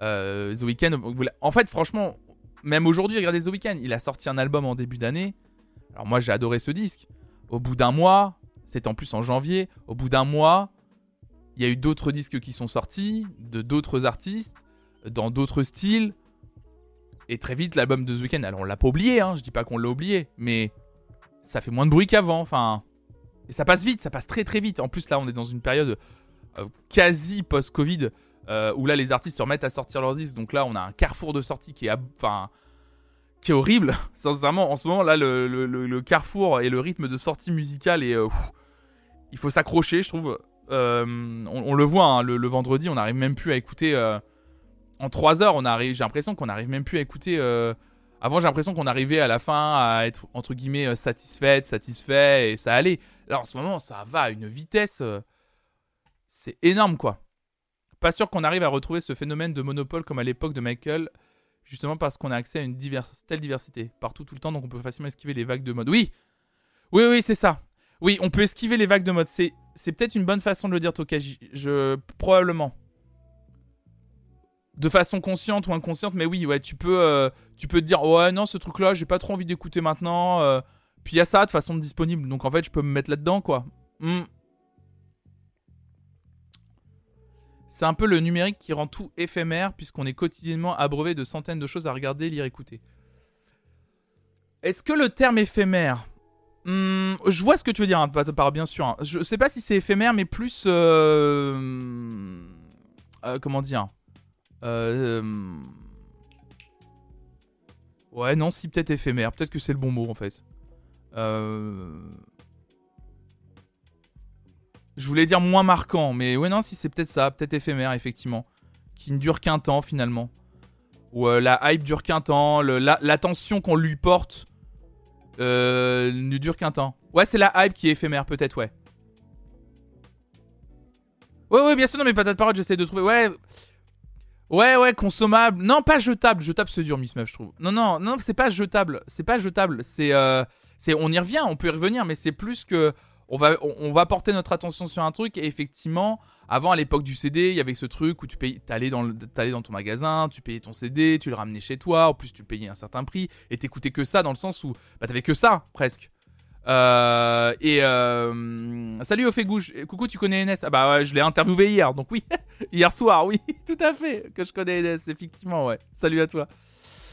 Euh, The Weeknd, en fait, franchement, même aujourd'hui, regardez The Weeknd, il a sorti un album en début d'année. Alors moi, j'ai adoré ce disque. Au bout d'un mois, c'est en plus en janvier, au bout d'un mois, il y a eu d'autres disques qui sont sortis, de d'autres artistes, dans d'autres styles. Et très vite, l'album de The Weeknd, alors on l'a pas oublié, hein, je dis pas qu'on l'a oublié, mais ça fait moins de bruit qu'avant, enfin. Et ça passe vite, ça passe très très vite. En plus, là, on est dans une période euh, quasi post-Covid, euh, où là, les artistes se remettent à sortir leurs disques. Donc là, on a un carrefour de sortie qui est, enfin, qui est horrible. Sincèrement, en ce moment, là, le, carrefour et le rythme de sortie musicale est. Euh, il faut s'accrocher, je trouve. Euh, on, le voit, hein, le, vendredi, on n'arrive même plus à écouter. Euh, en 3 heures, on arrive, j'ai l'impression qu'on n'arrive même plus à écouter. Euh, avant, j'ai l'impression qu'on arrivait à la fin à être entre guillemets satisfait, satisfait, et ça allait. Là, en ce moment, ça va à une vitesse. c'est énorme, quoi. Pas sûr qu'on arrive à retrouver ce phénomène de monopole comme à l'époque de Michael, justement parce qu'on a accès à une telle diversité partout, tout le temps, donc on peut facilement esquiver les vagues de mode. Oui, oui, oui, c'est ça. Oui, on peut esquiver les vagues de mode. C'est, peut-être une bonne façon de le dire, Tokaji. Je, probablement. De façon consciente ou inconsciente, mais oui, ouais, tu peux, euh, tu peux te dire, ouais, non, ce truc-là, j'ai pas trop envie d'écouter maintenant. Euh. puis il y a ça de façon disponible, donc en fait, je peux me mettre là-dedans, quoi. Hmm. C'est un peu le numérique qui rend tout éphémère, puisqu'on est quotidiennement abreuvé de centaines de choses à regarder, lire, écouter. Est-ce que le terme éphémère Hmm, je vois ce que tu veux dire, hein, par bien sûr. Hein. Je sais pas si c'est éphémère, mais plus. Euh, euh, comment dire euh, Ouais, non, si peut-être éphémère. Peut-être que c'est le bon mot en fait. Je voulais dire moins marquant, mais ouais, non, si c'est peut-être ça, peut-être éphémère, effectivement. Qui ne dure qu'un temps finalement. Ou la hype dure qu'un temps, l'attention qu'on lui porte euh, ne dure qu'un temps. Ouais, c'est la hype qui est éphémère, peut-être, ouais. Ouais, ouais, bien sûr, non, mais patate parole, j'essaie de trouver. Ouais. Ouais, ouais, consommable. Non, pas jetable. Jetable, c'est dur, Miss Meuf, je trouve. Non, non, non, c'est pas jetable. C'est pas jetable. C'est. Euh, on y revient, on peut y revenir, mais c'est plus que on va, on, va porter notre attention sur un truc. Et effectivement, avant, à l'époque du CD, il y avait ce truc où tu payais, t'allais dans, dans ton magasin, tu payais ton CD, tu le ramenais chez toi. En plus, tu payais un certain prix. Et t'écoutais que ça dans le sens où bah, t'avais que ça, presque. Euh, et euh, salut au Fégouche. Coucou, tu connais NS Ah bah ouais, je l'ai interviewé hier, donc oui, hier soir, oui, tout à fait, que je connais NS, effectivement, ouais. Salut à toi.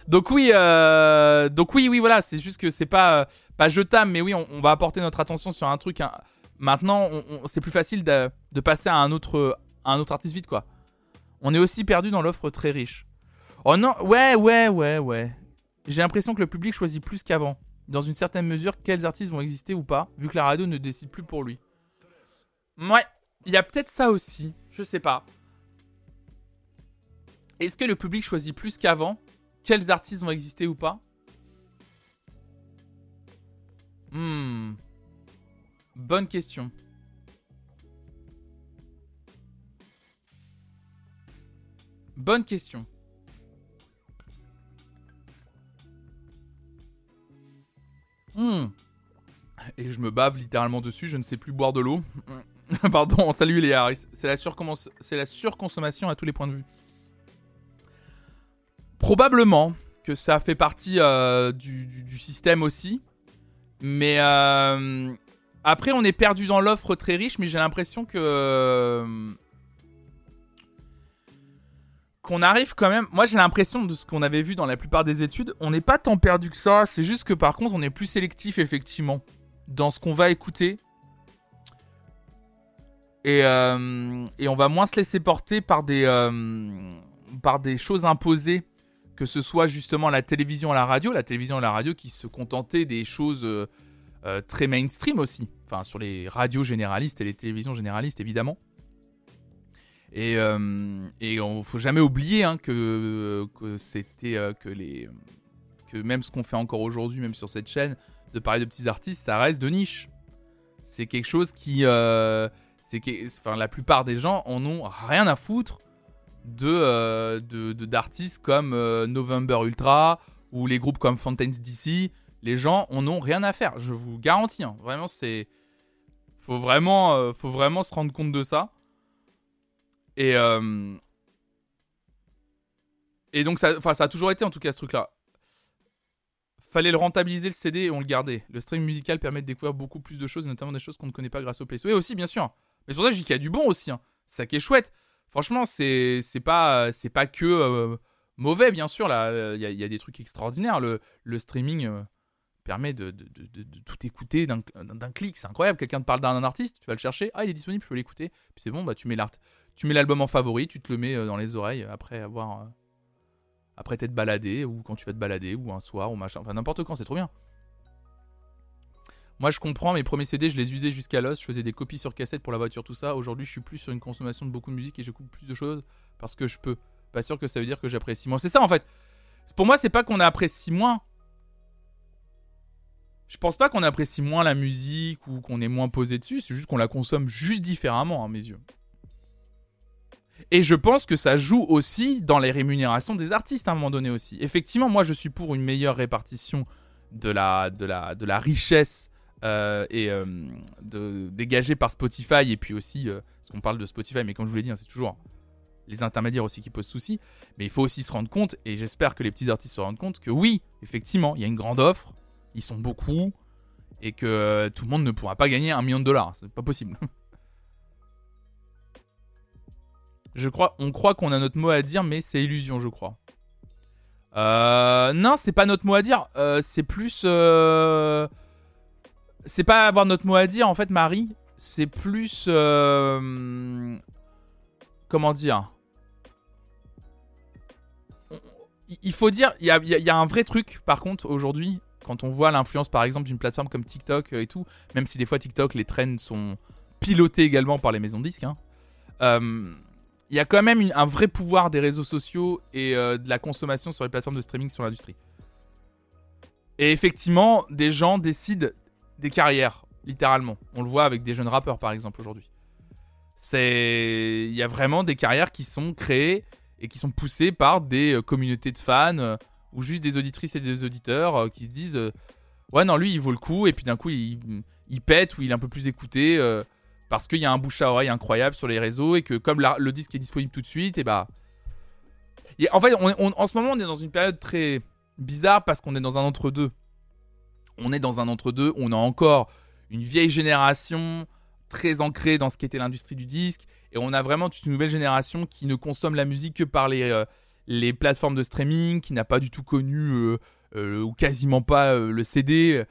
Donc oui, euh, donc oui, oui, voilà, c'est juste que c'est pas pas jetable, mais oui, on, va apporter notre attention sur un truc. Hein. Maintenant, c'est plus facile de, passer à un autre un autre artiste vite, quoi. On est aussi perdu dans l'offre très riche. Oh non, ouais, ouais, ouais, ouais. J'ai l'impression que le public choisit plus qu'avant. Dans une certaine mesure, quels artistes vont exister ou pas, vu que la radio ne décide plus pour lui. Ouais, il y a peut-être ça aussi. Je sais pas. Est-ce que le public choisit plus qu'avant quels artistes vont exister ou pas Hmm. Bonne question. Bonne question. Hmm. Et je me bave littéralement dessus, je ne sais plus boire de l'eau. Pardon, salut les Harris. C'est la, la surconsommation à tous les points de vue. Probablement que ça fait partie euh, du, système aussi. Mais euh, après, on est perdu dans l'offre très riche, mais j'ai l'impression que. Euh, qu'on arrive quand même. Moi, j'ai l'impression de ce qu'on avait vu dans la plupart des études, on n'est pas tant perdu que ça. C'est juste que par contre, on est plus sélectif, effectivement, dans ce qu'on va écouter. Et, et, on va moins se laisser porter par des, par des choses imposées que ce soit justement la télévision et la radio, la télévision et la radio qui se contentaient des choses euh, euh, très mainstream aussi, enfin sur les radios généralistes et les télévisions généralistes évidemment. Et, euh, et on faut jamais oublier hein, que, c'était que les que même ce qu'on fait encore aujourd'hui, même sur cette chaîne, de parler de petits artistes, ça reste de niche. c'est quelque chose qui. Euh, c'est enfin, la plupart des gens en ont rien à foutre de, euh, de, d'artistes comme euh, November Ultra ou les groupes comme Fountains DC. Les gens en ont rien à faire, je vous garantis. Hein. Vraiment, c'est. Faut vraiment, faut vraiment se rendre compte de ça. Et. Et donc, ça, ça a toujours été en tout cas ce truc-là fallait le rentabiliser le CD et on le gardait. Le stream musical permet de découvrir beaucoup plus de choses, notamment des choses qu'on ne connaît pas grâce au PS. Oui, aussi, bien sûr. Mais c'est pour ça je dis qu'il y a du bon aussi. Hein. C'est ça qui est chouette. Franchement, c'est pas, pas que euh, mauvais, bien sûr. Il y, a des trucs extraordinaires. Le, streaming euh, permet de, tout écouter d'un clic. C'est incroyable. Quelqu'un te parle d'un artiste, tu vas le chercher. Ah, il est disponible, je peux l'écouter. Puis c'est bon, bah, tu mets l'art. Tu mets l'album en favori, tu te le mets euh, dans les oreilles après avoir après t'être baladé, ou quand tu vas te balader, ou un soir, ou machin, enfin n'importe quand, c'est trop bien. Moi je comprends, mes premiers CD, je les usais jusqu'à l'os, je faisais des copies sur cassette pour la voiture, tout ça. Aujourd'hui, je suis plus sur une consommation de beaucoup de musique et j'écoute plus de choses parce que je peux. Pas sûr que ça veut dire que j'apprécie moins. C'est ça en fait. Pour moi, c'est pas qu'on apprécie moins. Je pense pas qu'on apprécie moins la musique ou qu'on est moins posé dessus, c'est juste qu'on la consomme juste différemment à mes yeux. Et je pense que ça joue aussi dans les rémunérations des artistes à un moment donné aussi. Effectivement, moi je suis pour une meilleure répartition de la, de la, de la richesse euh, et euh, de, dégagée par Spotify et puis aussi, euh, parce qu'on parle de Spotify, mais comme je vous l'ai dit, hein, c'est toujours les intermédiaires aussi qui posent souci. Mais il faut aussi se rendre compte, et j'espère que les petits artistes se rendent compte, que oui, effectivement, il y a une grande offre, ils sont beaucoup, et que tout le monde ne pourra pas gagner un million de dollars. C'est pas possible. Je crois, on croit qu'on a notre mot à dire, mais c'est illusion, je crois. Non, c'est pas notre mot à dire. C'est plus. Euh, c'est pas avoir notre mot à dire, en fait, Marie. C'est plus. Euh, comment dire? Il faut dire, il y a, un vrai truc, par contre, aujourd'hui, quand on voit l'influence, par exemple, d'une plateforme comme TikTok et tout, même si des fois TikTok, les trends sont pilotés également par les maisons de disques. Hein, il y a quand même un vrai pouvoir des réseaux sociaux et euh, de la consommation sur les plateformes de streaming sur l'industrie. Et effectivement, des gens décident des carrières, littéralement. On le voit avec des jeunes rappeurs, par exemple, aujourd'hui. C'est, il y a vraiment des carrières qui sont créées et qui sont poussées par des euh, communautés de fans euh, ou juste des auditrices et des auditeurs qui se disent, ouais non lui il vaut le coup et puis d'un coup il, pète ou il est un peu plus écouté parce qu'il y a un bouche à oreille incroyable sur les réseaux et que comme le disque est disponible tout de suite, et bah. en fait, en ce moment, on est dans une période très bizarre parce qu'on est dans un entre-deux. On est dans un entre-deux, on a encore une vieille génération très ancrée dans ce qu'était l'industrie du disque, et on a vraiment toute une nouvelle génération qui ne consomme la musique que par les, euh, plateformes de streaming, qui n'a pas du tout connu euh, euh, ou quasiment pas le CD.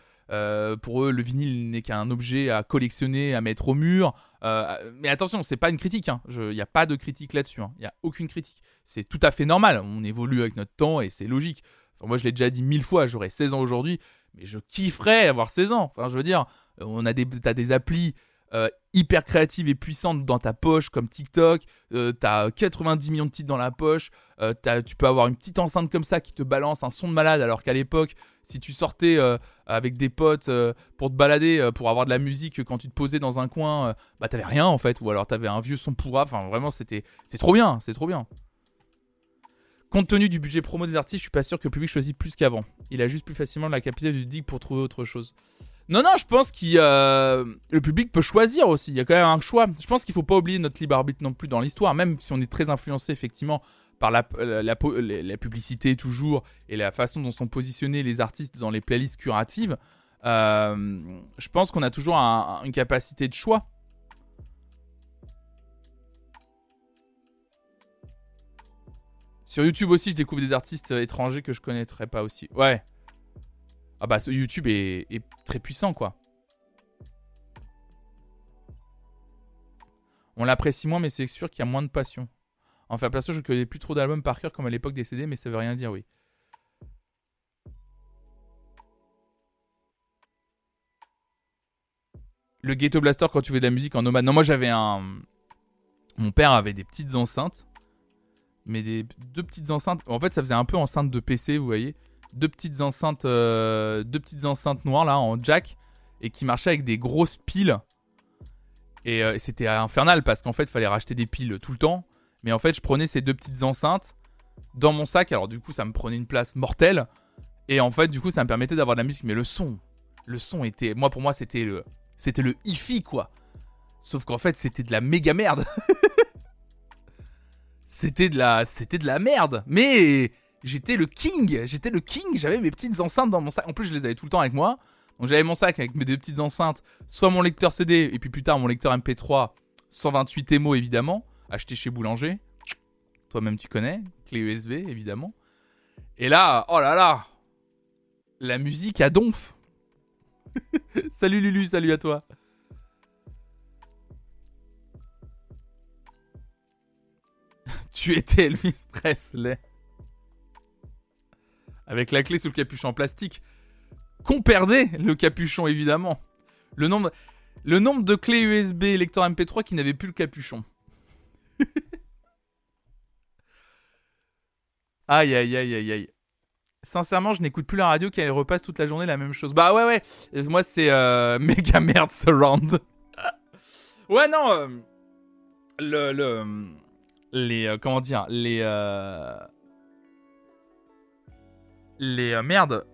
Pour eux, le vinyle n'est qu'un objet à collectionner, à mettre au mur. Mais attention, c'est pas une critique. Il hein. n'y a pas de critique là-dessus. Il hein. n'y a aucune critique. C'est tout à fait normal. On évolue avec notre temps et c'est logique. moi, je l'ai déjà dit mille fois. J'aurais 16 ans aujourd'hui, mais je kifferais avoir 16 ans. Enfin, je veux dire, on a des, as des applis euh, hyper créative et puissante dans ta poche comme TikTok, euh, t'as 90 millions de titres dans la poche, euh, tu peux avoir une petite enceinte comme ça qui te balance un son de malade alors qu'à l'époque si tu sortais avec des potes pour te balader, pour avoir de la musique quand tu te posais dans un coin, bah t'avais rien en fait ou alors t'avais un vieux son pourra, enfin vraiment c'était c'est trop bien, c'est trop bien. Compte tenu du budget promo des artistes, je suis pas sûr que le public choisit plus qu'avant. Il a juste plus facilement la capacité du dig pour trouver autre chose. Non, non, je pense que euh, le public peut choisir aussi. Il y a quand même un choix. Je pense qu'il faut pas oublier notre libre arbitre non plus dans l'histoire, même si on est très influencé effectivement par la, la, publicité toujours et la façon dont sont positionnés les artistes dans les playlists curatives. Euh, je pense qu'on a toujours une capacité de choix. Sur YouTube aussi, je découvre des artistes étrangers que je connaîtrais pas aussi. Ouais. Ah bah YouTube est, très puissant quoi. On l'apprécie moins mais c'est sûr qu'il y a moins de passion. Enfin perso je connais plus trop d'albums par cœur comme à l'époque des CD mais ça veut rien dire oui. Le Ghetto Blaster quand tu fais de la musique en nomade. Non moi j'avais un... Mon père avait des petites enceintes. Mais des deux petites enceintes. En fait ça faisait un peu enceinte de PC vous voyez deux petites enceintes, euh, deux petites enceintes noires là en jack et qui marchaient avec des grosses piles Et euh, c'était infernal parce qu'en fait, il fallait racheter des piles tout le temps. Mais en fait, je prenais ces deux petites enceintes dans mon sac. Alors, du coup, ça me prenait une place mortelle. Et en fait, du coup, ça me permettait d'avoir de la musique. Mais le son, le son était. Moi, pour moi, c'était le. C'était le hi-fi, quoi. Sauf qu'en fait, c'était de la méga merde. c'était de la. Merde. Mais j'étais le king. J'étais le king. J'avais mes petites enceintes dans mon sac. En plus, je les avais tout le temps avec moi. Donc j'avais mon sac avec mes deux petites enceintes, soit mon lecteur CD, et puis plus tard mon lecteur MP3, 128 émo évidemment, acheté chez Boulanger. Toi-même tu connais, clé USB évidemment. Et là, oh là là, la musique à donf. salut Lulu, salut à toi. Tu étais Elvis Presley. Avec la clé sous le capuchon en plastique qu'on perdait le capuchon évidemment. Le nombre, le nombre de clés USB lecteur MP3 qui n'avaient plus le capuchon. aïe aïe aïe aïe aïe. Sincèrement, je n'écoute plus la radio qui repasse toute la journée la même chose. Bah ouais ouais, moi c'est euh, méga merde surround. ouais non, euh, le, le les euh, comment dire les les merdes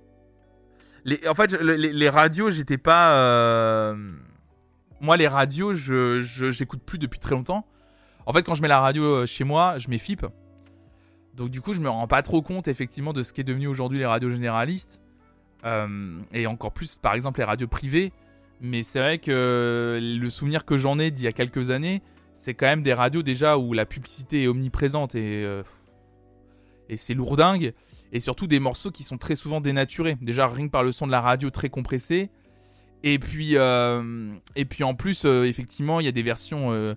en fait, les, radios, j'étais pas. Euh, moi, les radios, je, j'écoute plus depuis très longtemps. En fait, quand je mets la radio euh, chez moi, je mets FIP. Donc, du coup, je me rends pas trop compte, effectivement, de ce qui est devenu aujourd'hui les radios généralistes. Euh, et encore plus, par exemple, les radios privées. Mais c'est vrai que le souvenir que j'en ai d'il y a quelques années, c'est quand même des radios déjà où la publicité est omniprésente et, et c'est lourdingue et surtout des morceaux qui sont très souvent dénaturés. Déjà rien que par le son de la radio très compressé. Et puis, euh, et puis en plus, euh, effectivement, il y a des versions euh,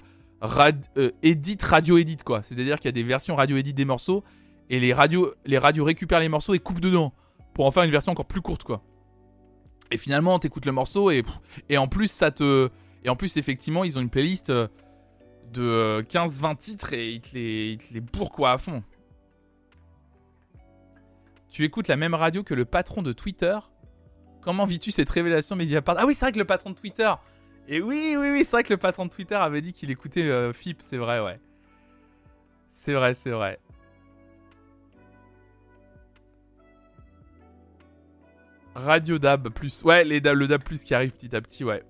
edit, radio edit quoi. C'est-à-dire qu'il y a des versions radio edit des morceaux et les radios, les radios récupèrent les morceaux et coupent dedans pour en faire une version encore plus courte quoi. Et finalement, t'écoutes le morceau et, et en plus ça te, et en plus effectivement, ils ont une playlist de 15-20 titres et ils te les, te les bourrent quoi à fond. Tu écoutes la même radio que le patron de Twitter? Comment vis-tu cette révélation Mediapart? Ah oui, c'est vrai que le patron de Twitter. Et oui, oui, oui, c'est vrai que le patron de Twitter avait dit qu'il écoutait euh, FIP, c'est vrai, ouais. C'est vrai, c'est vrai. Radio DAB plus. Ouais, les le DAB plus qui arrive petit à petit, ouais.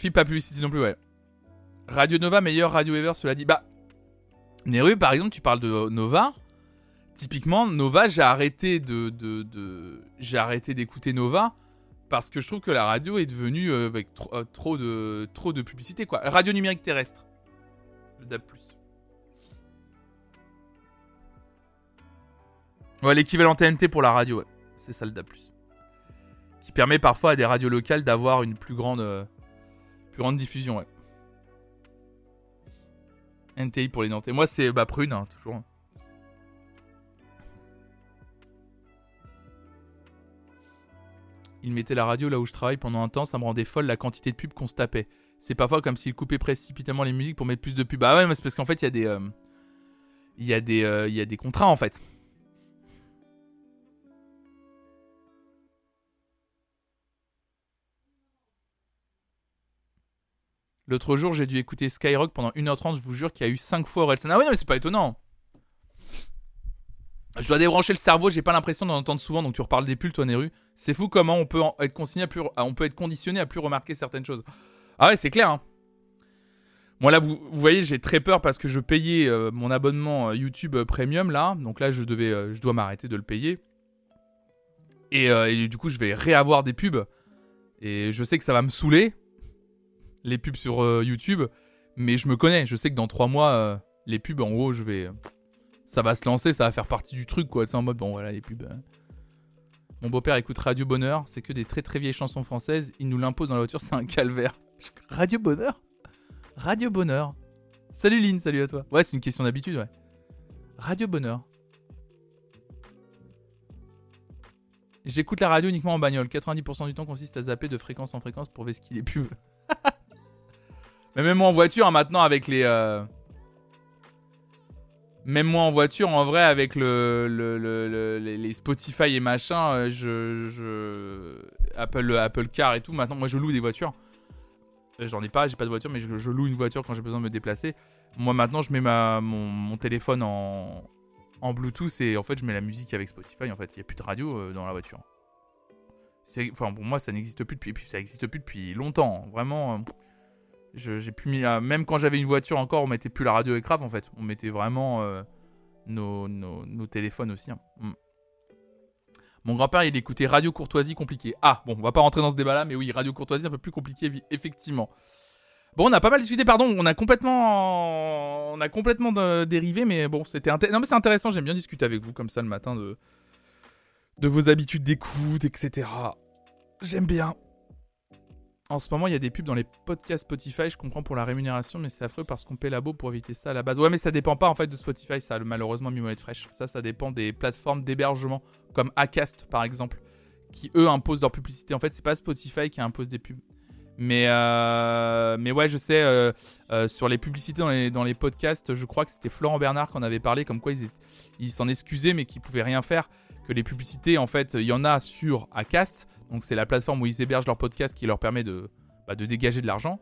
FIP pas publicité non plus, ouais. Radio Nova, meilleur radio ever, cela dit. Bah, Neru, par exemple, tu parles de Nova. Typiquement, Nova, j'ai arrêté de, j'ai arrêté d'écouter Nova parce que je trouve que la radio est devenue euh, avec euh, trop de publicité quoi. Radio numérique terrestre, le DAB+. Ouais, l'équivalent TNT pour la radio, ouais. c'est ça le DAB+. Qui permet parfois à des radios locales d'avoir une plus grande, euh, grande diffusion, ouais. NTI pour les Nantais. Moi, c'est bah, Prune, hein, toujours. Il mettait la radio là où je travaille pendant un temps, ça me rendait folle la quantité de pubs qu'on se tapait. C'est parfois comme s'il coupait précipitamment les musiques pour mettre plus de pubs. Ah ouais, mais c'est parce qu'en fait, il y a des. Euh, y, euh, il y a des contrats en fait. L'autre jour, j'ai dû écouter Skyrock pendant 1h30, je vous jure qu'il y a eu 5 fois Orelsan. Ah oui, non, mais c'est pas étonnant. Je dois débrancher le cerveau, j'ai pas l'impression d'en entendre souvent, donc tu reparles des pulls, toi, Neru. C'est fou comment on peut être consigné à plus, être conditionné à plus remarquer certaines choses. Ah ouais, c'est clair. Hein. Moi là, vous, voyez, j'ai très peur parce que je payais euh, mon abonnement euh, YouTube euh, Premium là, donc là, je devais, je dois m'arrêter de le payer. Et, du coup, je vais réavoir des pubs. Et je sais que ça va me saouler les pubs sur euh, YouTube, mais je me connais, je sais que dans 3 mois, euh, les pubs, en gros, je vais. Ça va se lancer, ça va faire partie du truc, quoi. C'est en mode, bon, voilà, les pubs. Mon beau-père écoute Radio Bonheur, c'est que des très très vieilles chansons françaises, il nous l'impose dans la voiture, c'est un calvaire. Radio Bonheur? Radio Bonheur. Salut Lynn, salut à toi. Ouais, c'est une question d'habitude, ouais. Radio Bonheur. J'écoute la radio uniquement en bagnole. 90% du temps consiste à zapper de fréquence en fréquence pour vesquiller les pubs. Mais même en voiture, hein, maintenant, avec les. Euh, même moi en voiture, en vrai, avec le, les Spotify et machin, euh, je, Apple, Apple Car et tout. Maintenant, moi, je loue des voitures. Euh, j'en ai pas, j'ai pas de voiture, mais je, loue une voiture quand j'ai besoin de me déplacer. Moi, maintenant, je mets ma, mon, téléphone en, en Bluetooth et en fait, je mets la musique avec Spotify. En fait, il n'y a plus de radio dans la voiture. Enfin, pour moi, ça n'existe plus depuis, ça existe plus depuis longtemps. Vraiment, j'ai plus mis Même quand j'avais une voiture encore, on mettait plus la radio écrave en fait. On mettait vraiment euh, nos, nos, téléphones aussi. Hein. Mm. Mon grand-père, il écoutait Radio Courtoisie compliqué. Ah, bon, on va pas rentrer dans ce débat-là, mais oui, Radio Courtoisie un peu plus compliqué, effectivement. Bon, on a pas mal discuté, pardon, on a complètement, on a complètement dérivé, mais bon, c'était non mais c'est intéressant. J'aime bien discuter avec vous comme ça le matin de de vos habitudes d'écoute, etc. J'aime bien. En ce moment, il y a des pubs dans les podcasts Spotify. Je comprends pour la rémunération, mais c'est affreux parce qu'on paie labo pour éviter ça à la base. Ouais, mais ça dépend pas en fait de Spotify, ça, malheureusement, Mimolette Fraîche. Ça, ça dépend des plateformes d'hébergement, comme Acast par exemple, qui eux imposent leur publicité. En fait, c'est pas Spotify qui impose des pubs. Mais, euh, ouais, je sais, euh, euh, sur les publicités dans les, podcasts, je crois que c'était Florent Bernard qui en avait parlé, comme quoi ils, ils s'en excusaient, mais qu'ils pouvaient rien faire. Que les publicités, en fait, il y en a sur Acast, donc c'est la plateforme où ils hébergent leur podcast qui leur permet de, bah, de dégager de l'argent.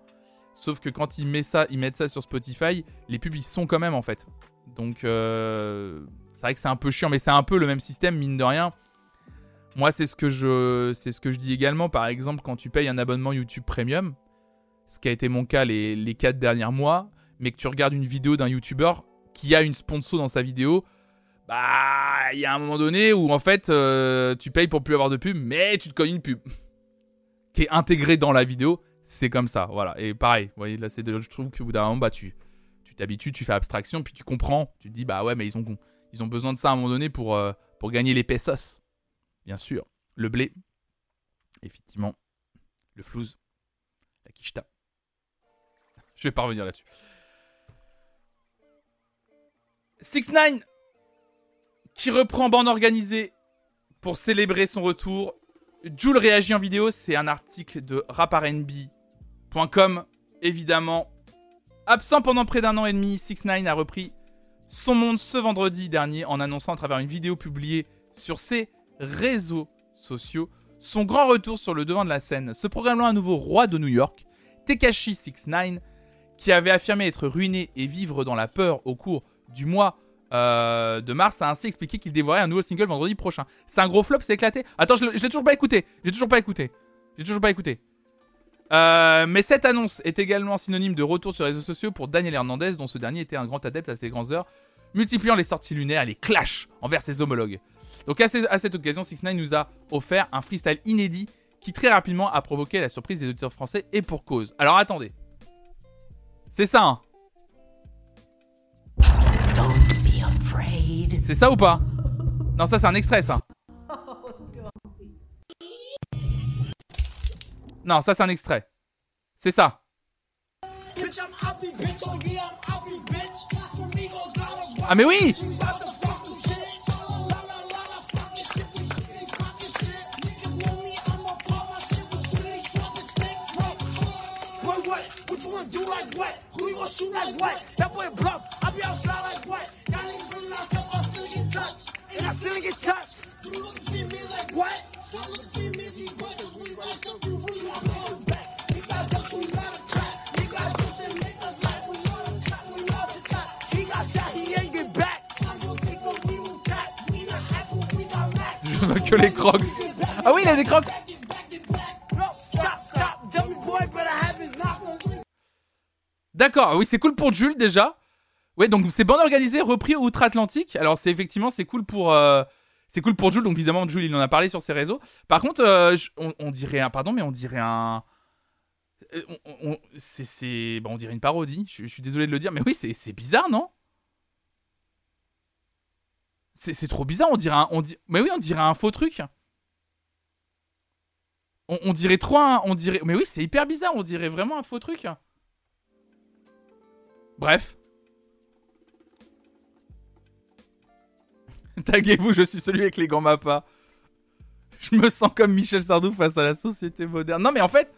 Sauf que quand ils, mettent ça, sur Spotify, les pubs ils sont quand même en fait. Donc euh, c'est vrai que c'est un peu chiant, mais c'est un peu le même système mine de rien. Moi c'est ce que je c'est ce que je dis également. Par exemple quand tu payes un abonnement YouTube Premium, ce qui a été mon cas les, les 4 derniers mois, mais que tu regardes une vidéo d'un YouTuber qui a une sponsor dans sa vidéo, bah, il y a un moment donné où en fait, euh, tu payes pour plus avoir de pub, mais tu te connais une pub qui est intégrée dans la vidéo. C'est comme ça, voilà. Et pareil, vous voyez, là, c'est je trouve que bout d'un moment, bah, tu t'habitues, tu fais abstraction, puis tu comprends. Tu te dis, bah ouais, mais ils ont, ils ont besoin de ça à un moment donné pour, euh, pour gagner les pesos. Bien sûr. Le blé, effectivement. Le flouze, la quicheta. Je vais pas revenir là-dessus. 6 9 qui reprend bande organisée pour célébrer son retour. Jules réagit en vidéo, c'est un article de raparnb.com, évidemment. Absent pendant près d'un an et demi, 6 9 a repris son monde ce vendredi dernier en annonçant à travers une vidéo publiée sur ses réseaux sociaux son grand retour sur le devant de la scène, se programmant un nouveau roi de New York, Tekashi 69, qui avait affirmé être ruiné et vivre dans la peur au cours du mois euh, de mars a ainsi expliqué qu'il dévoirait un nouveau single vendredi prochain. C'est un gros flop, c'est éclaté. Attends, je, l'ai toujours pas écouté. J'ai toujours pas écouté. J'ai toujours pas écouté. Euh, mais cette annonce est également synonyme de retour sur les réseaux sociaux pour Daniel Hernandez, dont ce dernier était un grand adepte à ses grandes heures, multipliant les sorties lunaires et les clashs envers ses homologues. Donc à, cette occasion, 6 9 nous a offert un freestyle inédit qui très rapidement a provoqué la surprise des auditeurs français et pour cause. Alors attendez. C'est ça, hein C'est ça ou pas Non, ça c'est un extrait ça. Non, ça c'est un extrait. C'est ça. Ah mais oui Que les crocs. Ah oui, il a des crocs. D'accord, oui, c'est cool pour Jules déjà. Ouais, donc c'est bande organisée, repris outre-Atlantique. Alors c'est effectivement c'est cool pour euh, c'est cool pour Jules. Donc évidemment Jules il en a parlé sur ses réseaux. Par contre, euh, on, dirait un pardon, mais on dirait un euh, on, c'est bon, on dirait une parodie. Je, suis désolé de le dire, mais oui, c'est bizarre, non? C'est trop bizarre. On dirait un on mais oui, on dirait un faux truc. On, dirait trop mais oui, c'est hyper bizarre. On dirait vraiment un faux truc. Bref. Taguez-vous, je suis celui avec les gants mappas. Je me sens comme Michel Sardou face à la société moderne. Non, mais en fait,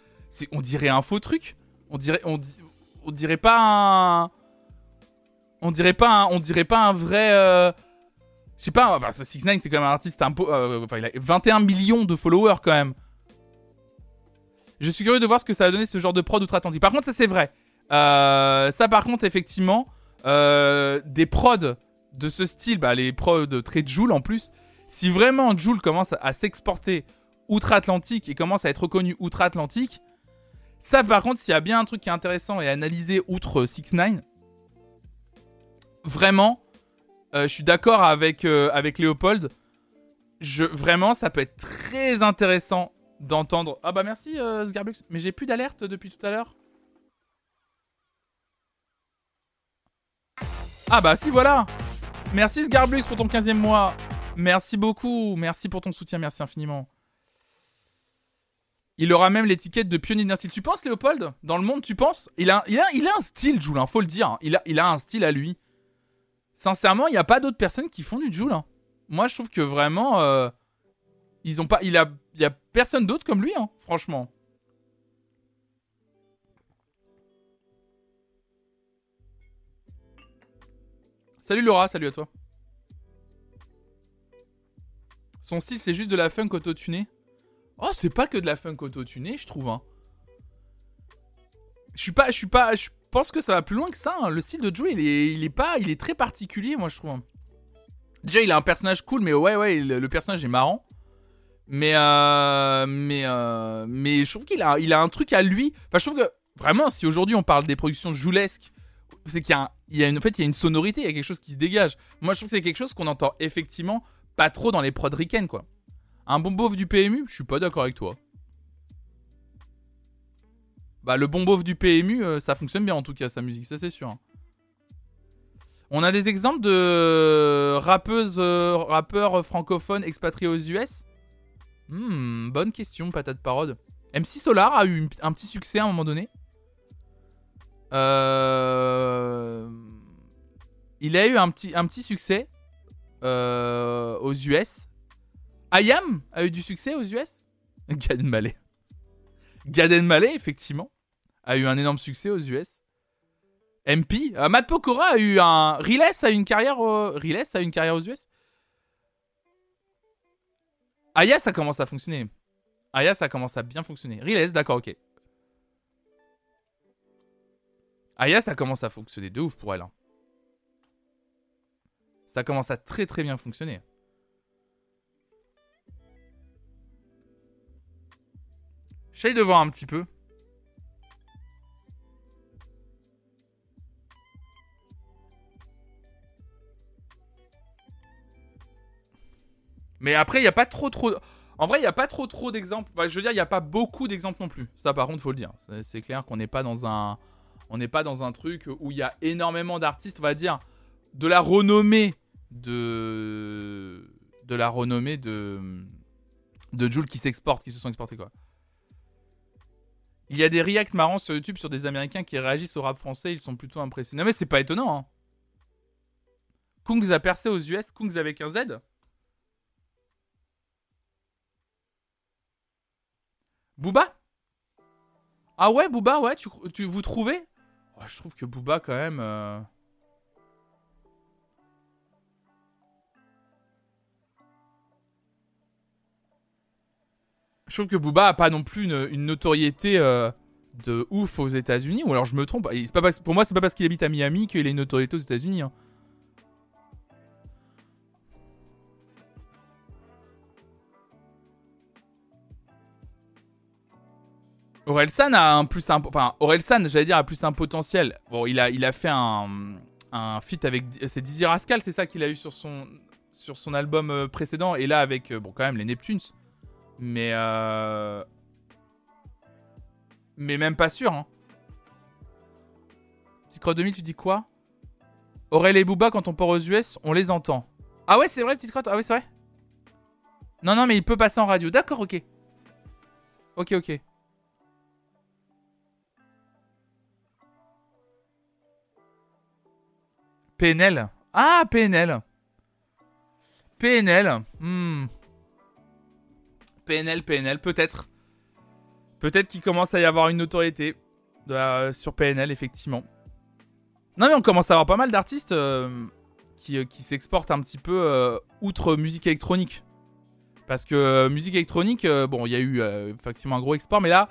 on dirait un faux truc. On dirait, on, dirait pas un. On dirait pas un, on dirait pas un vrai. Euh... Je sais pas, enfin, 6 9 c'est quand même un artiste. Euh, il a 21 millions de followers quand même. Je suis curieux de voir ce que ça va donner ce genre de prod outre-Atlantique. Par contre, ça c'est vrai. Euh, ça par contre, effectivement, des prods de ce style, bah, les prods très Joule en plus, si vraiment Joule commence à s'exporter outre-Atlantique et commence à être reconnu outre-Atlantique, ça par contre, s'il y a bien un truc qui est intéressant et analysé outre 6 9 vraiment, euh, je suis d'accord avec, avec Léopold. Je, vraiment, ça peut être très intéressant d'entendre. Ah bah merci euh, Sgarbux, mais j'ai plus d'alerte depuis tout à l'heure. Ah bah si voilà Merci Sgarbux pour ton 15 e mois. Merci beaucoup, merci pour ton soutien, merci infiniment. Il aura même l'étiquette de pionnier d'un. Tu penses, Léopold? Dans le monde, tu penses? Il a, un style, Joule, hein, faut le dire. Il, a, un style à lui. Sincèrement, il n'y a pas d'autres personnes qui font du Joule. Hein. Moi, je trouve que vraiment. Euh, ils ont pas. Il a, il a personne d'autre comme lui, hein, franchement. Salut Laura, salut à toi. Son style, c'est juste de la funk auto-tunée. Oh, c'est pas que de la funk auto-tunée, je trouve. Hein. Je suis pas, je suis pas, je pense que ça va plus loin que ça. Hein. Le style de Joe, il est, il est pas, il est très particulier, moi je trouve. Hein. Déjà, il a un personnage cool, mais ouais, ouais, le personnage est marrant. Mais, euh, mais, euh, mais je trouve qu'il a, il a un truc à lui. Enfin, je trouve que vraiment, si aujourd'hui on parle des productions joulesques, c'est qu'il y a, une, en il y a une sonorité, il y a quelque chose qui se dégage. Moi, je trouve que c'est quelque chose qu'on entend effectivement pas trop dans les prods ricaines, quoi. Un bon du PMU, je suis pas d'accord avec toi. Bah, le bon du PMU, euh, ça fonctionne bien en tout cas, sa musique, ça c'est sûr. On a des exemples de rappeuses, euh, rappeurs francophones expatriés aux US Hmm, bonne question, patate parode. MC Solar a eu un petit succès à un moment donné. Euh... Il a eu un petit, succès euh, aux US. Ayam a eu du succès aux US. Gaden Malé. Gaden Malé, effectivement, a eu un énorme succès aux US. MP. Euh, Matt Pokora a eu un. Riles a une carrière. Riles a eu une carrière aux US. Aya, ça commence à fonctionner. Aya, ça commence à bien fonctionner. Riles, d'accord, ok. Aya, ça commence à fonctionner de ouf pour elle. Hein. Ça commence à très très bien fonctionner. J'essaye de voir un petit peu. Mais après, il n'y a pas trop trop. En vrai, il n'y a pas trop trop d'exemples. je veux dire, il n'y a pas beaucoup d'exemples non plus. Ça, par contre, faut le dire. C'est clair qu'on n'est pas dans un. On n'est pas dans un truc où il y a énormément d'artistes, on va dire, de la renommée de. De la renommée de. De Jules qui s'exportent, qui se sont exportés, quoi. Il y a des reacts marrants sur YouTube sur des Américains qui réagissent au rap français, ils sont plutôt impressionnés. Mais c'est pas étonnant, hein. Kungs a percé aux US, Kungs avec un Z Booba? Ah ouais, Booba, ouais, tu, vous trouvez? Oh, Je trouve que Booba, quand même. Euh, je trouve que Booba a pas non plus une, notoriété euh, de ouf aux États-Unis. Ou alors je me trompe. Pas pour moi, c'est pas parce qu'il habite à Miami qu'il a une notoriété aux États-Unis. Hein. Orelsan a un plus un, enfin Orelsan, j'allais dire a plus un potentiel. Bon, il a il a fait un un feat avec c'est Dizzy Rascal, c'est ça qu'il a eu sur son sur son album euh, précédent et là avec euh, bon quand même les Neptunes. Mais euh... mais même pas sûr hein. Petite crotte 2000, tu dis quoi? Aurel et Booba quand on part aux US, on les entend. Ah ouais, c'est vrai petite crotte? Ah ouais, c'est vrai? Non non, mais il peut passer en radio. D'accord, OK. OK, OK. PNL. Ah, PNL. PNL. Hmm. PNL, PNL, peut-être. Peut-être qu'il commence à y avoir une notoriété sur PNL, effectivement. Non, mais on commence à avoir pas mal d'artistes euh, qui, euh, qui s'exportent un petit peu euh, outre musique électronique. Parce que musique électronique, bon, il y a eu effectivement un gros export, mais là,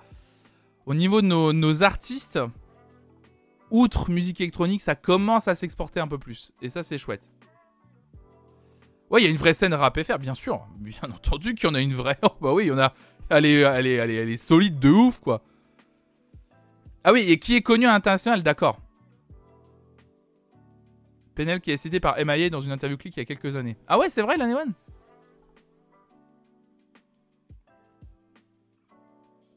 au niveau de nos artistes, outre musique électronique, ça commence à s'exporter un peu plus. Et ça, c'est chouette. Ouais, il y a une vraie scène rap FR, bien sûr. Bien entendu qu'il y en a une vraie. Oh, bah oui, il y en a. Elle est, elle, est, solide de ouf, quoi. Ah oui, et qui est connu à l'international, d'accord. Penel qui est cité par MIA dans une interview click il y a quelques années. Ah ouais, c'est vrai, l'année one?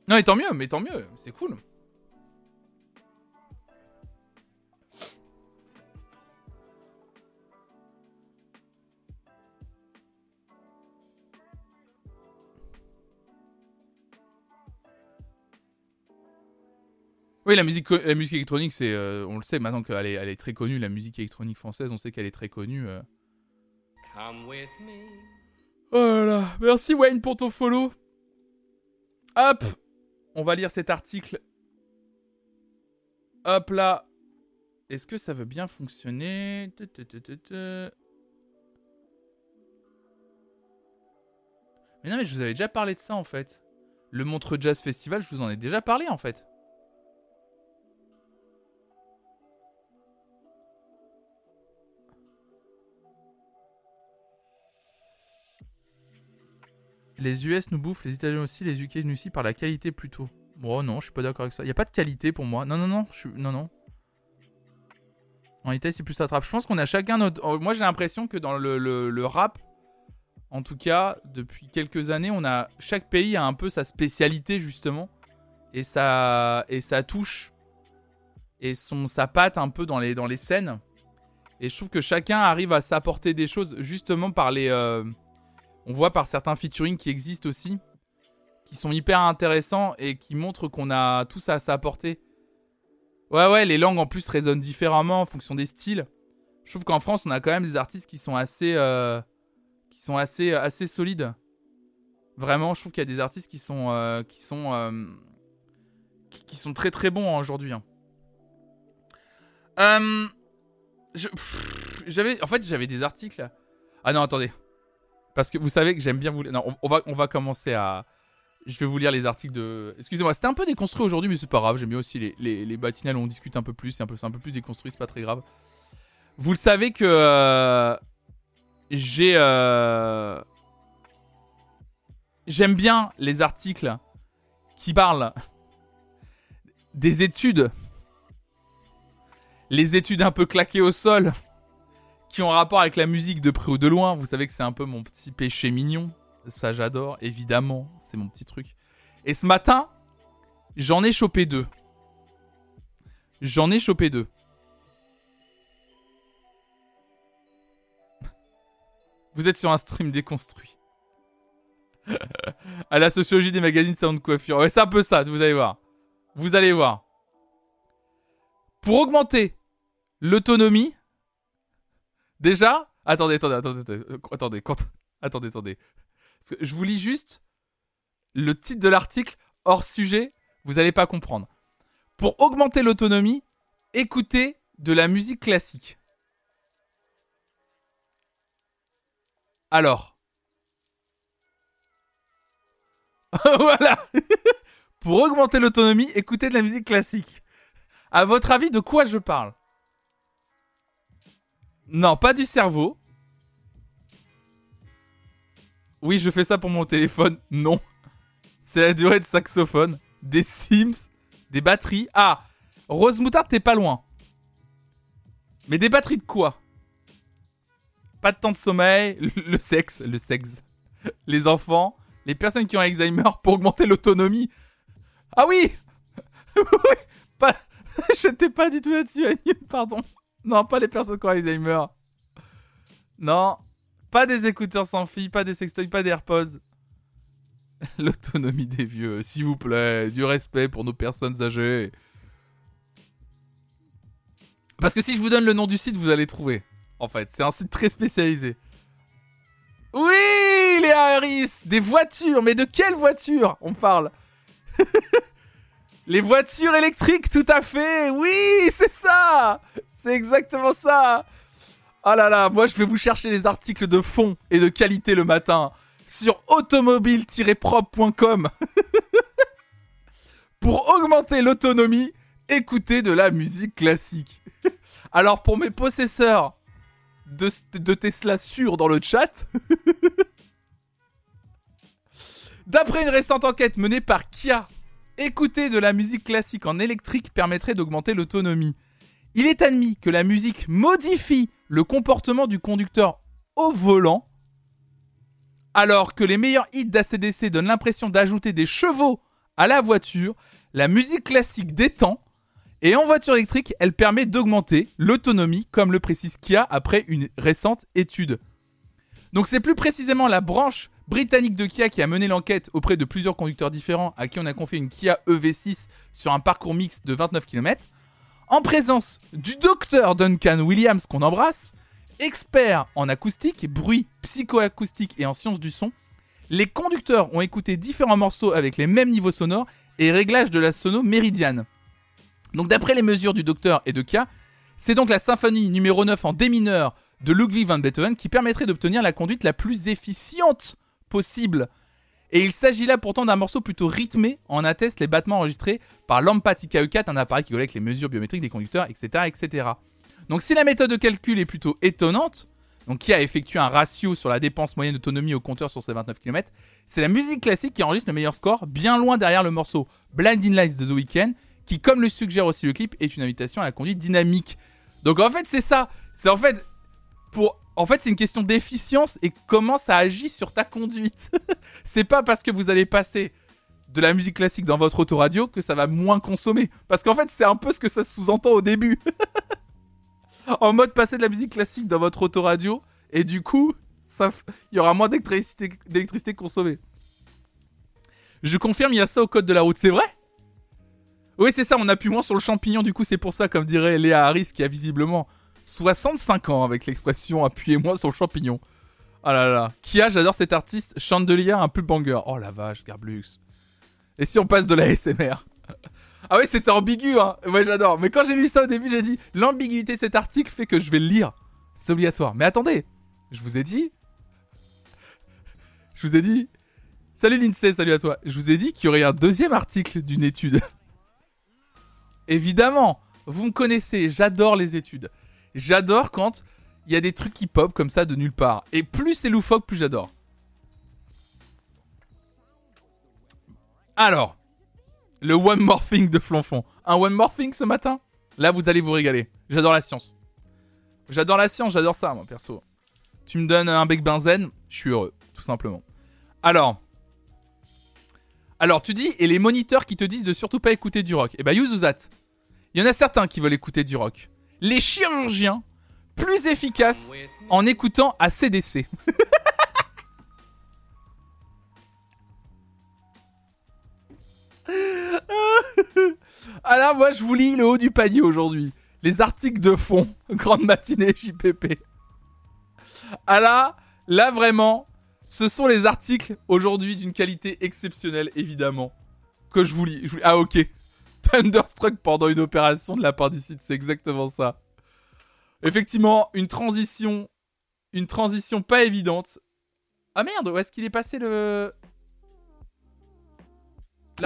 Non, mais tant mieux, mais tant mieux, c'est cool. Oui, la musique, la musique électronique, c'est, euh, on le sait maintenant qu'elle est, elle est très connue. La musique électronique française, on sait qu'elle est très connue. Euh. Oh là là. Merci Wayne pour ton follow. Hop, on va lire cet article. Hop là. Est-ce que ça veut bien fonctionner? Mais non, mais je vous avais déjà parlé de ça en fait. Le Montreux Jazz Festival, je vous en ai déjà parlé en fait. Les US nous bouffent, les Italiens aussi, les UK nous aussi par la qualité plutôt. Bon, non, je suis pas d'accord avec ça. Il n'y a pas de qualité pour moi. Non, non, non. Je suis... Non, non. En Italie, c'est plus attrape. Je pense qu'on a chacun notre. Oh, moi, j'ai l'impression que dans le, le, rap, en tout cas, depuis quelques années, on a. Chaque pays a un peu sa spécialité, justement. Et ça, et ça touche. Et son, sa patte un peu dans les, dans les scènes. Et je trouve que chacun arrive à s'apporter des choses, justement, par les. Euh, on voit par certains featuring qui existent aussi, qui sont hyper intéressants et qui montrent qu'on a tout ça à s'apporter. Ouais, ouais, les langues en plus résonnent différemment en fonction des styles. Je trouve qu'en France, on a quand même des artistes qui sont assez, euh, qui sont assez, assez solides. Vraiment, je trouve qu'il y a des artistes qui sont, euh, qui sont, euh, qui, sont très très bons aujourd'hui. Hein. j'avais, en fait, j'avais des articles. Ah non, attendez. Parce que vous savez que j'aime bien vous. Non, on, va, on va commencer à. Je vais vous lire les articles de. Excusez-moi, c'était un peu déconstruit aujourd'hui, mais c'est pas grave. J'aime bien aussi les, les, les où on discute un peu plus. C'est un peu, un peu plus déconstruit, c'est pas très grave. Vous le savez que. Euh, j'ai. Euh, j'aime bien les articles qui parlent des études. Les études un peu claquées au sol qui ont rapport avec la musique de près ou de loin. Vous savez que c'est un peu mon petit péché mignon. Ça, j'adore, évidemment. C'est mon petit truc. Et ce matin, j'en ai chopé deux. J'en ai chopé deux. Vous êtes sur un stream déconstruit. à la sociologie des magazines Sound Coiffure. Ouais, c'est un peu ça, vous allez voir. Vous allez voir. Pour augmenter l'autonomie Déjà Attendez, attendez, attendez, attendez, attendez, attendez, attendez. je vous lis juste le titre de l'article hors sujet, vous n'allez pas comprendre. Pour augmenter l'autonomie, écoutez de la musique classique. Alors. voilà. Pour augmenter l'autonomie, écoutez de la musique classique. À votre avis, de quoi je parle? Non, pas du cerveau. Oui, je fais ça pour mon téléphone. Non. C'est la durée de saxophone. Des Sims. Des batteries. Ah Rose Moutarde, t'es pas loin. Mais des batteries de quoi? Pas de temps de sommeil. Le sexe. Le sexe. Les enfants. Les personnes qui ont Alzheimer pour augmenter l'autonomie. Ah oui Oui pas... J'étais pas du tout là-dessus, pardon. Non, pas les personnes qui ont Alzheimer. Non, pas des écouteurs sans fil, pas des sextoys, pas des AirPods. L'autonomie des vieux, s'il vous plaît, du respect pour nos personnes âgées. Parce que si je vous donne le nom du site, vous allez trouver. En fait, c'est un site très spécialisé. Oui, les Harris Des voitures Mais de quelles voitures on parle? Les voitures électriques, tout à fait Oui, c'est ça C'est exactement ça. Oh là là, moi je vais vous chercher les articles de fond et de qualité le matin sur automobile-propre.com. pour augmenter l'autonomie, écoutez de la musique classique. Alors pour mes possesseurs de, de Tesla sûrs dans le chat, d'après une récente enquête menée par Kia, écouter de la musique classique en électrique permettrait d'augmenter l'autonomie. Il est admis que la musique modifie le comportement du conducteur au volant, alors que les meilleurs hits d'ACDC donnent l'impression d'ajouter des chevaux à la voiture, la musique classique détend, et en voiture électrique, elle permet d'augmenter l'autonomie, comme le précise Kia après une récente étude. Donc c'est plus précisément la branche britannique de Kia qui a mené l'enquête auprès de plusieurs conducteurs différents à qui on a confié une Kia EV6 sur un parcours mixte de 29 km, en présence du docteur Duncan Williams qu'on embrasse, expert en acoustique, bruit psychoacoustique et en sciences du son, les conducteurs ont écouté différents morceaux avec les mêmes niveaux sonores et réglages de la sono méridiane. Donc d'après les mesures du docteur et de K, c'est donc la symphonie numéro 9 en D mineur de Ludwig van Beethoven qui permettrait d'obtenir la conduite la plus efficiente possible. Et il s'agit là pourtant d'un morceau plutôt rythmé, en attestent les battements enregistrés par l'Empatica E4, un appareil qui collecte les mesures biométriques des conducteurs, etc., etc. Donc si la méthode de calcul est plutôt étonnante, donc qui a effectué un ratio sur la dépense moyenne d'autonomie au compteur sur ces 29 km, c'est la musique classique qui enregistre le meilleur score, bien loin derrière le morceau Blinding Lights de The Weeknd, qui, comme le suggère aussi le clip, est une invitation à la conduite dynamique. Donc en fait, c'est ça. C'est en fait en fait, c'est une question d'efficience et comment ça agit sur ta conduite. c'est pas parce que vous allez passer de la musique classique dans votre autoradio que ça va moins consommer. Parce qu'en fait, c'est un peu ce que ça sous-entend au début. en mode passer de la musique classique dans votre autoradio et du coup, il y aura moins d'électricité consommée. Je confirme, il y a ça au code de la route, c'est vrai? Oui, c'est ça, on appuie moins sur le champignon, du coup, c'est pour ça, comme dirait Léa Harris, qui a visiblement 65 ans avec l'expression appuyez-moi sur le champignon. Ah là là. Kia, j'adore cet artiste. Chandelier, un peu banger. Oh la vache, Garblux. Et si on passe de la SMR Ah oui, c'était ambigu, hein. Ouais, j'adore. Mais quand j'ai lu ça au début, j'ai dit l'ambiguïté de cet article fait que je vais le lire. C'est obligatoire. Mais attendez, je vous ai dit. Je vous ai dit. Salut Lindsay, salut à toi. Je vous ai dit qu'il y aurait un deuxième article d'une étude. Évidemment, vous me connaissez, j'adore les études. J'adore quand il y a des trucs qui pop comme ça de nulle part. Et plus c'est loufoque, plus j'adore. Alors, le one more thing de Flonfon. Un one more thing ce matin? Là, vous allez vous régaler. J'adore la science. J'adore la science, j'adore ça, moi, perso. Tu me donnes un bec benzen, je suis heureux, tout simplement. Alors. Alors, tu dis, et les moniteurs qui te disent de surtout pas écouter du rock. Eh ben, that. Il y en a certains qui veulent écouter du rock les chirurgiens plus efficaces en écoutant ACDC. ah là, moi je vous lis le haut du panier aujourd'hui. Les articles de fond, grande matinée JPP. Ah là, là vraiment, ce sont les articles aujourd'hui d'une qualité exceptionnelle, évidemment, que je vous lis. Ah ok, Thunderstruck pendant une opération de l'appendicite, c'est exactement ça. Effectivement, une transition, une transition pas évidente. Ah merde, où est-ce qu'il est passé le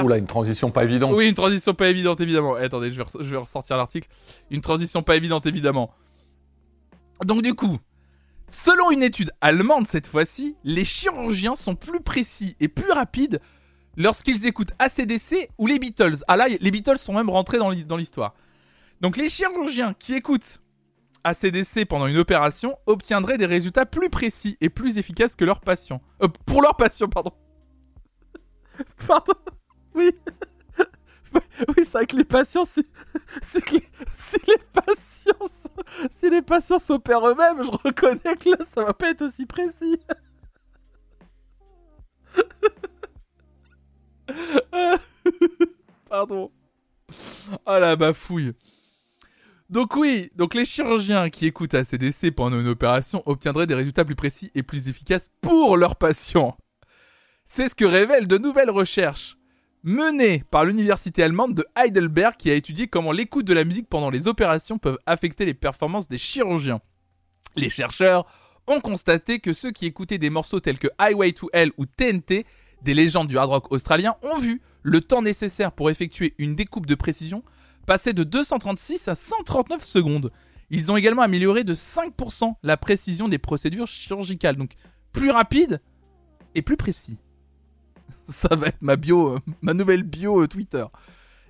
Oula, une transition pas évidente. Oui, une transition pas évidente, évidemment. Eh, attendez, je vais, je vais ressortir l'article. Une transition pas évidente, évidemment. Donc du coup, selon une étude allemande cette fois-ci, les chirurgiens sont plus précis et plus rapides lorsqu'ils écoutent ACDC ou les Beatles. Ah là, les Beatles sont même rentrés dans l'histoire. Donc les chirurgiens qui écoutent ACDC pendant une opération obtiendraient des résultats plus précis et plus efficaces que leurs patients. Euh, pour leurs patients, pardon. pardon. Oui. oui, c'est vrai que les patients, si les patients s'opèrent eux-mêmes, je reconnais que là, ça va pas être aussi précis. Pardon. Oh la bafouille. Donc oui, donc les chirurgiens qui écoutent ACDC pendant une opération obtiendraient des résultats plus précis et plus efficaces pour leurs patients. C'est ce que révèlent de nouvelles recherches menée par l'université allemande de Heidelberg qui a étudié comment l'écoute de la musique pendant les opérations peuvent affecter les performances des chirurgiens. Les chercheurs ont constaté que ceux qui écoutaient des morceaux tels que Highway to Hell ou TNT, des légendes du hard rock australien, ont vu le temps nécessaire pour effectuer une découpe de précision passer de 236 à 139 secondes. Ils ont également amélioré de 5% la précision des procédures chirurgicales, donc plus rapide et plus précis. Ça va être ma bio, euh, ma nouvelle bio euh, Twitter.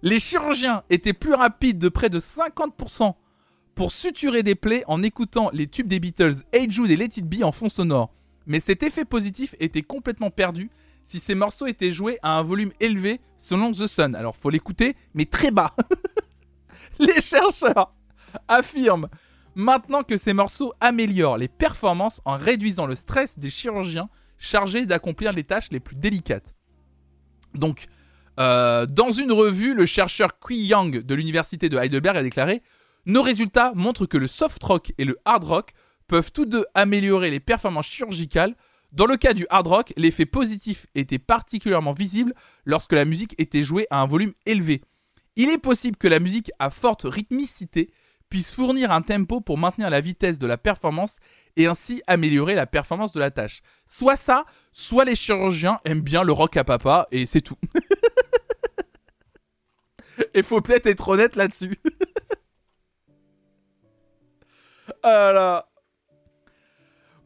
Les chirurgiens étaient plus rapides de près de 50% pour suturer des plaies en écoutant les tubes des Beatles Hey Jude et Let It Be en fond sonore. Mais cet effet positif était complètement perdu si ces morceaux étaient joués à un volume élevé selon The Sun. Alors faut l'écouter, mais très bas. les chercheurs affirment maintenant que ces morceaux améliorent les performances en réduisant le stress des chirurgiens chargés d'accomplir les tâches les plus délicates. Donc, euh, dans une revue, le chercheur Kui Yang de l'université de Heidelberg a déclaré Nos résultats montrent que le soft rock et le hard rock peuvent tous deux améliorer les performances chirurgicales. Dans le cas du hard rock, l'effet positif était particulièrement visible lorsque la musique était jouée à un volume élevé. Il est possible que la musique à forte rythmicité puisse fournir un tempo pour maintenir la vitesse de la performance et ainsi améliorer la performance de la tâche. Soit ça, soit les chirurgiens aiment bien le rock à papa et c'est tout. Et faut peut-être être honnête là-dessus. ah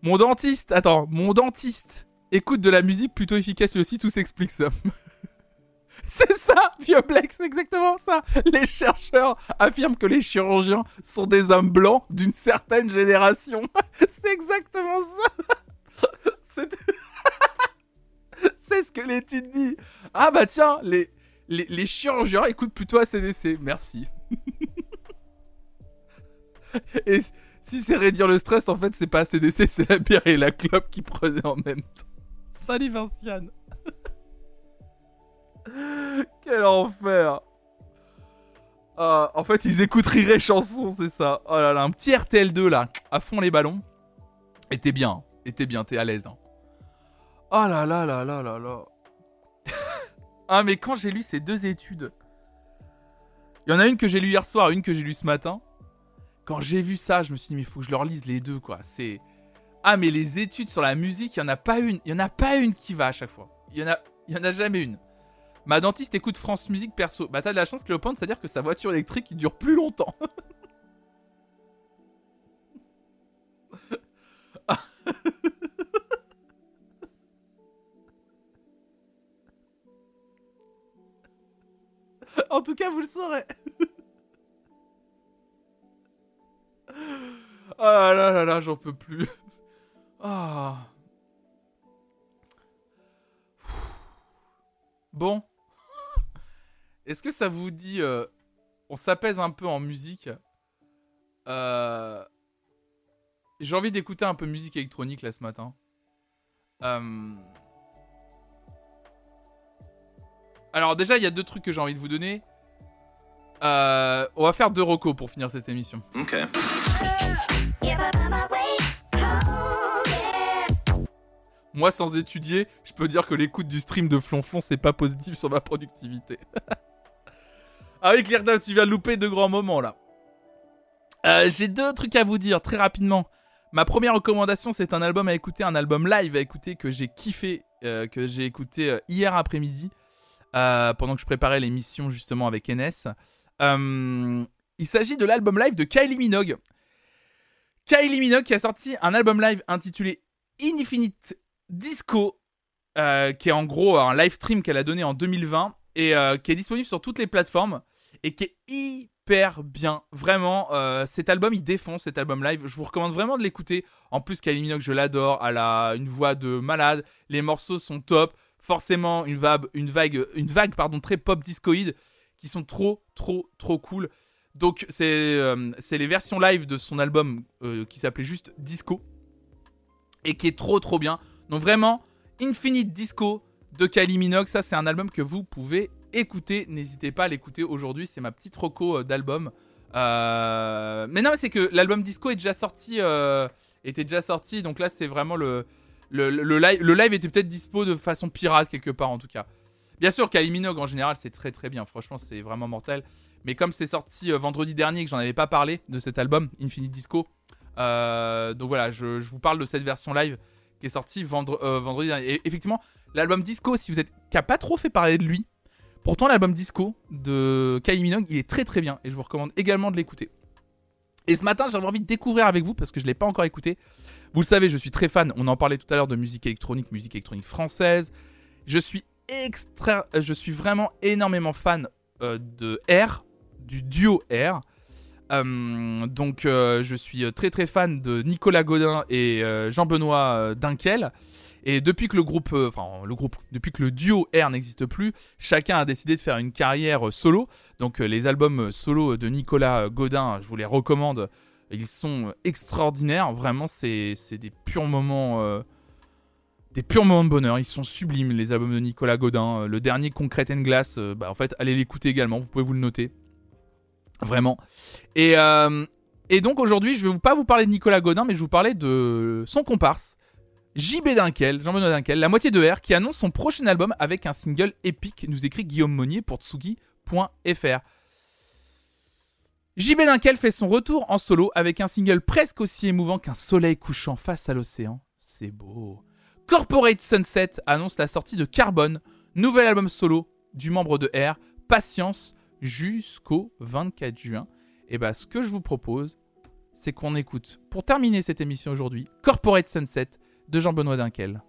Mon dentiste, attends, mon dentiste écoute de la musique plutôt efficace lui aussi, tout s'explique ça. C'est ça, vieux Black, c'est exactement ça. Les chercheurs affirment que les chirurgiens sont des hommes blancs d'une certaine génération. c'est exactement ça. c'est ce que l'étude dit. Ah bah tiens, les, les, chirurgiens écoutent plutôt ACDC. Merci. Si c'est réduire le stress, en fait, c'est pas ACDC, c'est la bière et la clope qui prenaient en même temps. Salut Vinciane. Quel enfer. Ah, en fait, ils écoutent Rire Chanson, c'est ça. Oh là là, un petit RTL2 là, à fond les ballons. Et t'es bien, et t'es bien, t'es à l'aise. Hein. Oh là là là là là là. ah, mais quand j'ai lu ces deux études, il y en a une que j'ai lue hier soir, une que j'ai lue ce matin. Quand j'ai vu ça, je me suis dit, mais il faut que je leur lise les deux, quoi. C'est. Ah, mais les études sur la musique, il y en a pas une. Il y en a pas une qui va à chaque fois. Il y en a, en a jamais une. Ma dentiste écoute France Musique perso. Bah t'as de la chance Cléopâtre, c'est-à-dire que sa voiture électrique il dure plus longtemps. en tout cas, vous le saurez. Ah là là là, j'en peux plus. Ah. Bon. Est-ce que ça vous dit... Euh, on s'apaise un peu en musique. Euh, j'ai envie d'écouter un peu musique électronique là ce matin. Euh, alors déjà, il y a deux trucs que j'ai envie de vous donner. On va faire deux recos pour finir cette émission. Ok. Moi, sans étudier, je peux dire que l'écoute du stream de Flonflon, c'est pas positif sur ma productivité. Avec l'air tu viens louper de grands moments là. Euh, j'ai deux trucs à vous dire très rapidement. Ma première recommandation, c'est un album à écouter, un album live à écouter que j'ai kiffé, euh, que j'ai écouté euh, hier après-midi, pendant que je préparais l'émission justement avec NS. Il s'agit de l'album live de Kylie Minogue. Kylie Minogue qui a sorti un album live intitulé Infinite Disco, euh, qui est en gros un live stream qu'elle a donné en 2020 et euh, qui est disponible sur toutes les plateformes et qui est hyper bien. Vraiment, euh, cet album il défonce cet album live. Je vous recommande vraiment de l'écouter. En plus, Kylie Minogue, je l'adore. Elle a une voix de malade. Les morceaux sont top. Forcément, une vague, une vague, une vague pardon, très pop discoïde qui sont trop, trop, trop cool. Donc, c'est les versions live de son album qui s'appelait juste Disco et qui est trop, trop bien. Donc vraiment, Infinite Disco de Kylie Minogue, ça c'est un album que vous pouvez écouter. N'hésitez pas à l'écouter aujourd'hui, c'est ma petite roco euh, d'album. Euh, mais non, c'est que l'album Disco est déjà sorti, euh, était déjà sorti, donc là c'est vraiment le le, live, le live était peut-être dispo de façon pirate quelque part en tout cas. Bien sûr, Kylie Minogue en général, c'est très très bien. Franchement, c'est vraiment mortel. Mais comme c'est sorti euh, vendredi dernier, que j'en avais pas parlé de cet album, Infinite Disco, euh, donc voilà, je, vous parle de cette version live qui est sortie euh, vendredi dernier. Et effectivement, l'album Disco, si vous êtes qui a pas trop fait parler de lui, pourtant l'album Disco de Kylie Minogue, il est très très bien et je vous recommande également de l'écouter. Et ce matin, j'avais envie de découvrir avec vous parce que je l'ai pas encore écouté. Vous le savez, je suis très fan. On en parlait tout à l'heure de musique électronique, musique électronique française. Je suis euh, je suis vraiment énormément fan euh, de R, du duo R. Euh, donc je suis très très fan de Nicolas Godin et Jean-Benoît Dinkel. Et depuis que le groupe, enfin le groupe, depuis que le duo R n'existe plus, chacun a décidé de faire une carrière solo. Donc les albums solo de Nicolas Godin, je vous les recommande. Ils sont extraordinaires. Vraiment, c'est des purs moments des purs moments de bonheur. Ils sont sublimes, les albums de Nicolas Godin. Euh, le dernier Concrete and Glass, euh, bah, en fait, allez l'écouter également. Vous pouvez vous le noter. Vraiment. Et, euh, donc aujourd'hui, je vais pas vous parler de Nicolas Godin, mais je vais vous parler de son comparse, JB Dunkel, Jean-Benoît Dunkel, la moitié de R, qui annonce son prochain album avec un single épique, nous écrit Guillaume Monnier pour Tsugi.fr. JB Dunkel fait son retour en solo avec un single presque aussi émouvant qu'un soleil couchant face à l'océan. C'est beau. Corporate Sunset annonce la sortie de Carbone, nouvel album solo du membre de R, Patience, jusqu'au 24 juin. Et bah, ce que je vous propose, c'est qu'on écoute, pour terminer cette émission aujourd'hui, Corporate Sunset de Jean-Benoît Dinkel.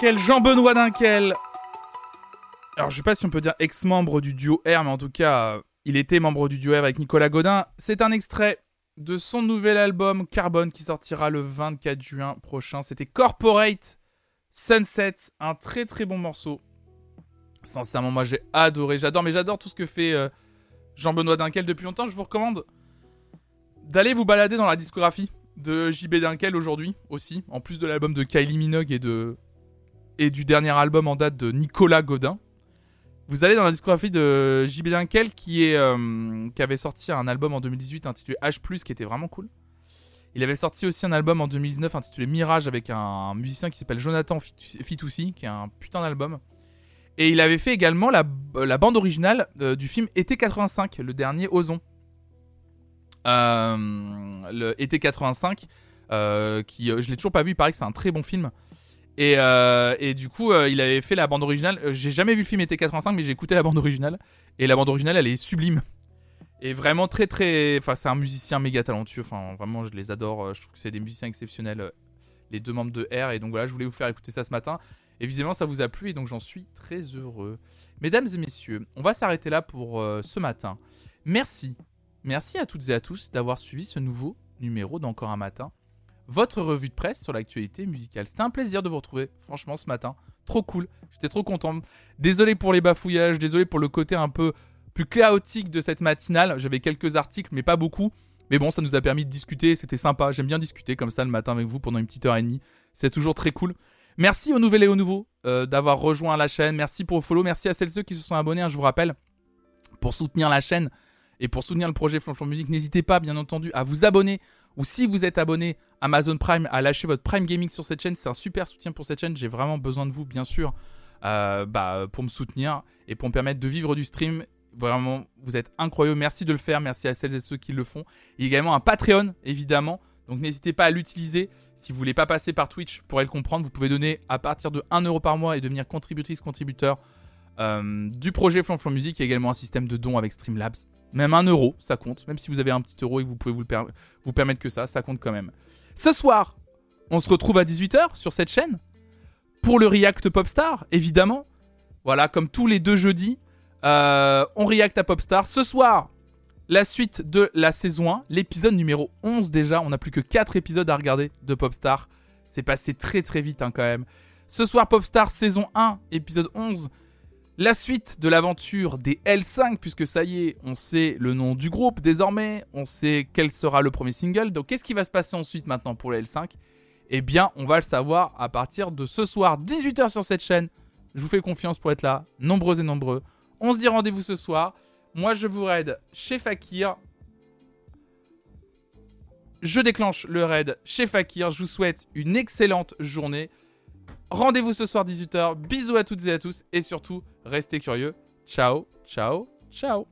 Jean-Benoît Dunkel. Alors, je sais pas si on peut dire ex-membre du duo R, mais en tout cas, il était membre du duo R avec Nicolas Godin. C'est un extrait de son nouvel album Carbone qui sortira le 24 juin prochain. C'était Corporate Sunset, un très très bon morceau. Sincèrement, moi j'ai adoré, j'adore, mais j'adore tout ce que fait euh, Jean-Benoît Dunkel depuis longtemps. Je vous recommande d'aller vous balader dans la discographie de JB Dunkel aujourd'hui aussi, en plus de l'album de Kylie Minogue et, de... et du dernier album en date de Nicolas Godin. Vous allez dans la discographie de JB Dunkel qui, est, euh, qui avait sorti un album en 2018 intitulé H+, qui était vraiment cool. Il avait sorti aussi un album en 2019 intitulé Mirage avec un, musicien qui s'appelle Jonathan Fitoussi, qui est un putain d'album. Et il avait fait également la, bande originale euh, du film Été 85, le dernier Ozon. Euh, Été 85, euh, qui je l'ai toujours pas vu, il paraît que c'est un très bon film. Et, et du coup, il avait fait la bande originale. J'ai jamais vu le film Été 85, mais j'ai écouté la bande originale. Et la bande originale, elle est sublime. Et vraiment très très. Enfin, c'est un musicien méga talentueux. Enfin, vraiment, je les adore. Je trouve que c'est des musiciens exceptionnels, les deux membres de R. Et donc voilà, je voulais vous faire écouter ça ce matin. Évidemment, ça vous a plu et donc j'en suis très heureux. Mesdames et messieurs, on va s'arrêter là pour euh, ce matin. Merci. Merci à toutes et à tous d'avoir suivi ce nouveau numéro d'Encore un matin. Votre revue de presse sur l'actualité musicale. C'était un plaisir de vous retrouver, franchement, ce matin. Trop cool. J'étais trop content. Désolé pour les bafouillages, désolé pour le côté un peu plus chaotique de cette matinale. J'avais quelques articles, mais pas beaucoup. Mais bon, ça nous a permis de discuter, c'était sympa. J'aime bien discuter comme ça le matin avec vous pendant une petite heure et demie. C'est toujours très cool. Merci aux nouvelles et aux nouveaux euh, d'avoir rejoint la chaîne. Merci pour vos follow. Merci à celles et ceux qui se sont abonnés. Hein, je vous rappelle, pour soutenir la chaîne et pour soutenir le projet Flonflon Musique, n'hésitez pas, bien entendu, à vous abonner. Ou si vous êtes abonné Amazon Prime, à lâcher votre Prime Gaming sur cette chaîne. C'est un super soutien pour cette chaîne. J'ai vraiment besoin de vous, bien sûr, euh, bah, pour me soutenir et pour me permettre de vivre du stream. Vraiment, vous êtes incroyable. Merci de le faire. Merci à celles et ceux qui le font. Et également un Patreon, évidemment. Donc n'hésitez pas à l'utiliser. Si vous voulez pas passer par Twitch pour le comprendre, vous pouvez donner à partir de 1€ euro par mois et devenir contributrice, contributeur euh, du projet Flanflon Music. Il y a également un système de dons avec Streamlabs. Même 1 euro, ça compte. Même si vous avez un petit euro et que vous pouvez vous, vous permettre que ça, ça compte quand même. Ce soir, on se retrouve à 18h sur cette chaîne pour le React Popstar, évidemment. Voilà, comme tous les deux jeudis, euh, on react à Popstar. Ce soir, la suite de la saison 1, l'épisode numéro 11 déjà. On n'a plus que 4 épisodes à regarder de Popstar. C'est passé très très vite hein, quand même. Ce soir, Popstar saison 1, épisode 11. La suite de l'aventure des L5, puisque ça y est, on sait le nom du groupe désormais, on sait quel sera le premier single. Donc qu'est-ce qui va se passer ensuite maintenant pour les L5 Eh bien, on va le savoir à partir de ce soir, 18h sur cette chaîne. Je vous fais confiance pour être là, nombreux et nombreux. On se dit rendez-vous ce soir. Moi, je vous raid chez Fakir. Je déclenche le raid chez Fakir. Je vous souhaite une excellente journée. Rendez-vous ce soir 18h. Bisous à toutes et à tous. Et surtout, restez curieux. Ciao, ciao, ciao.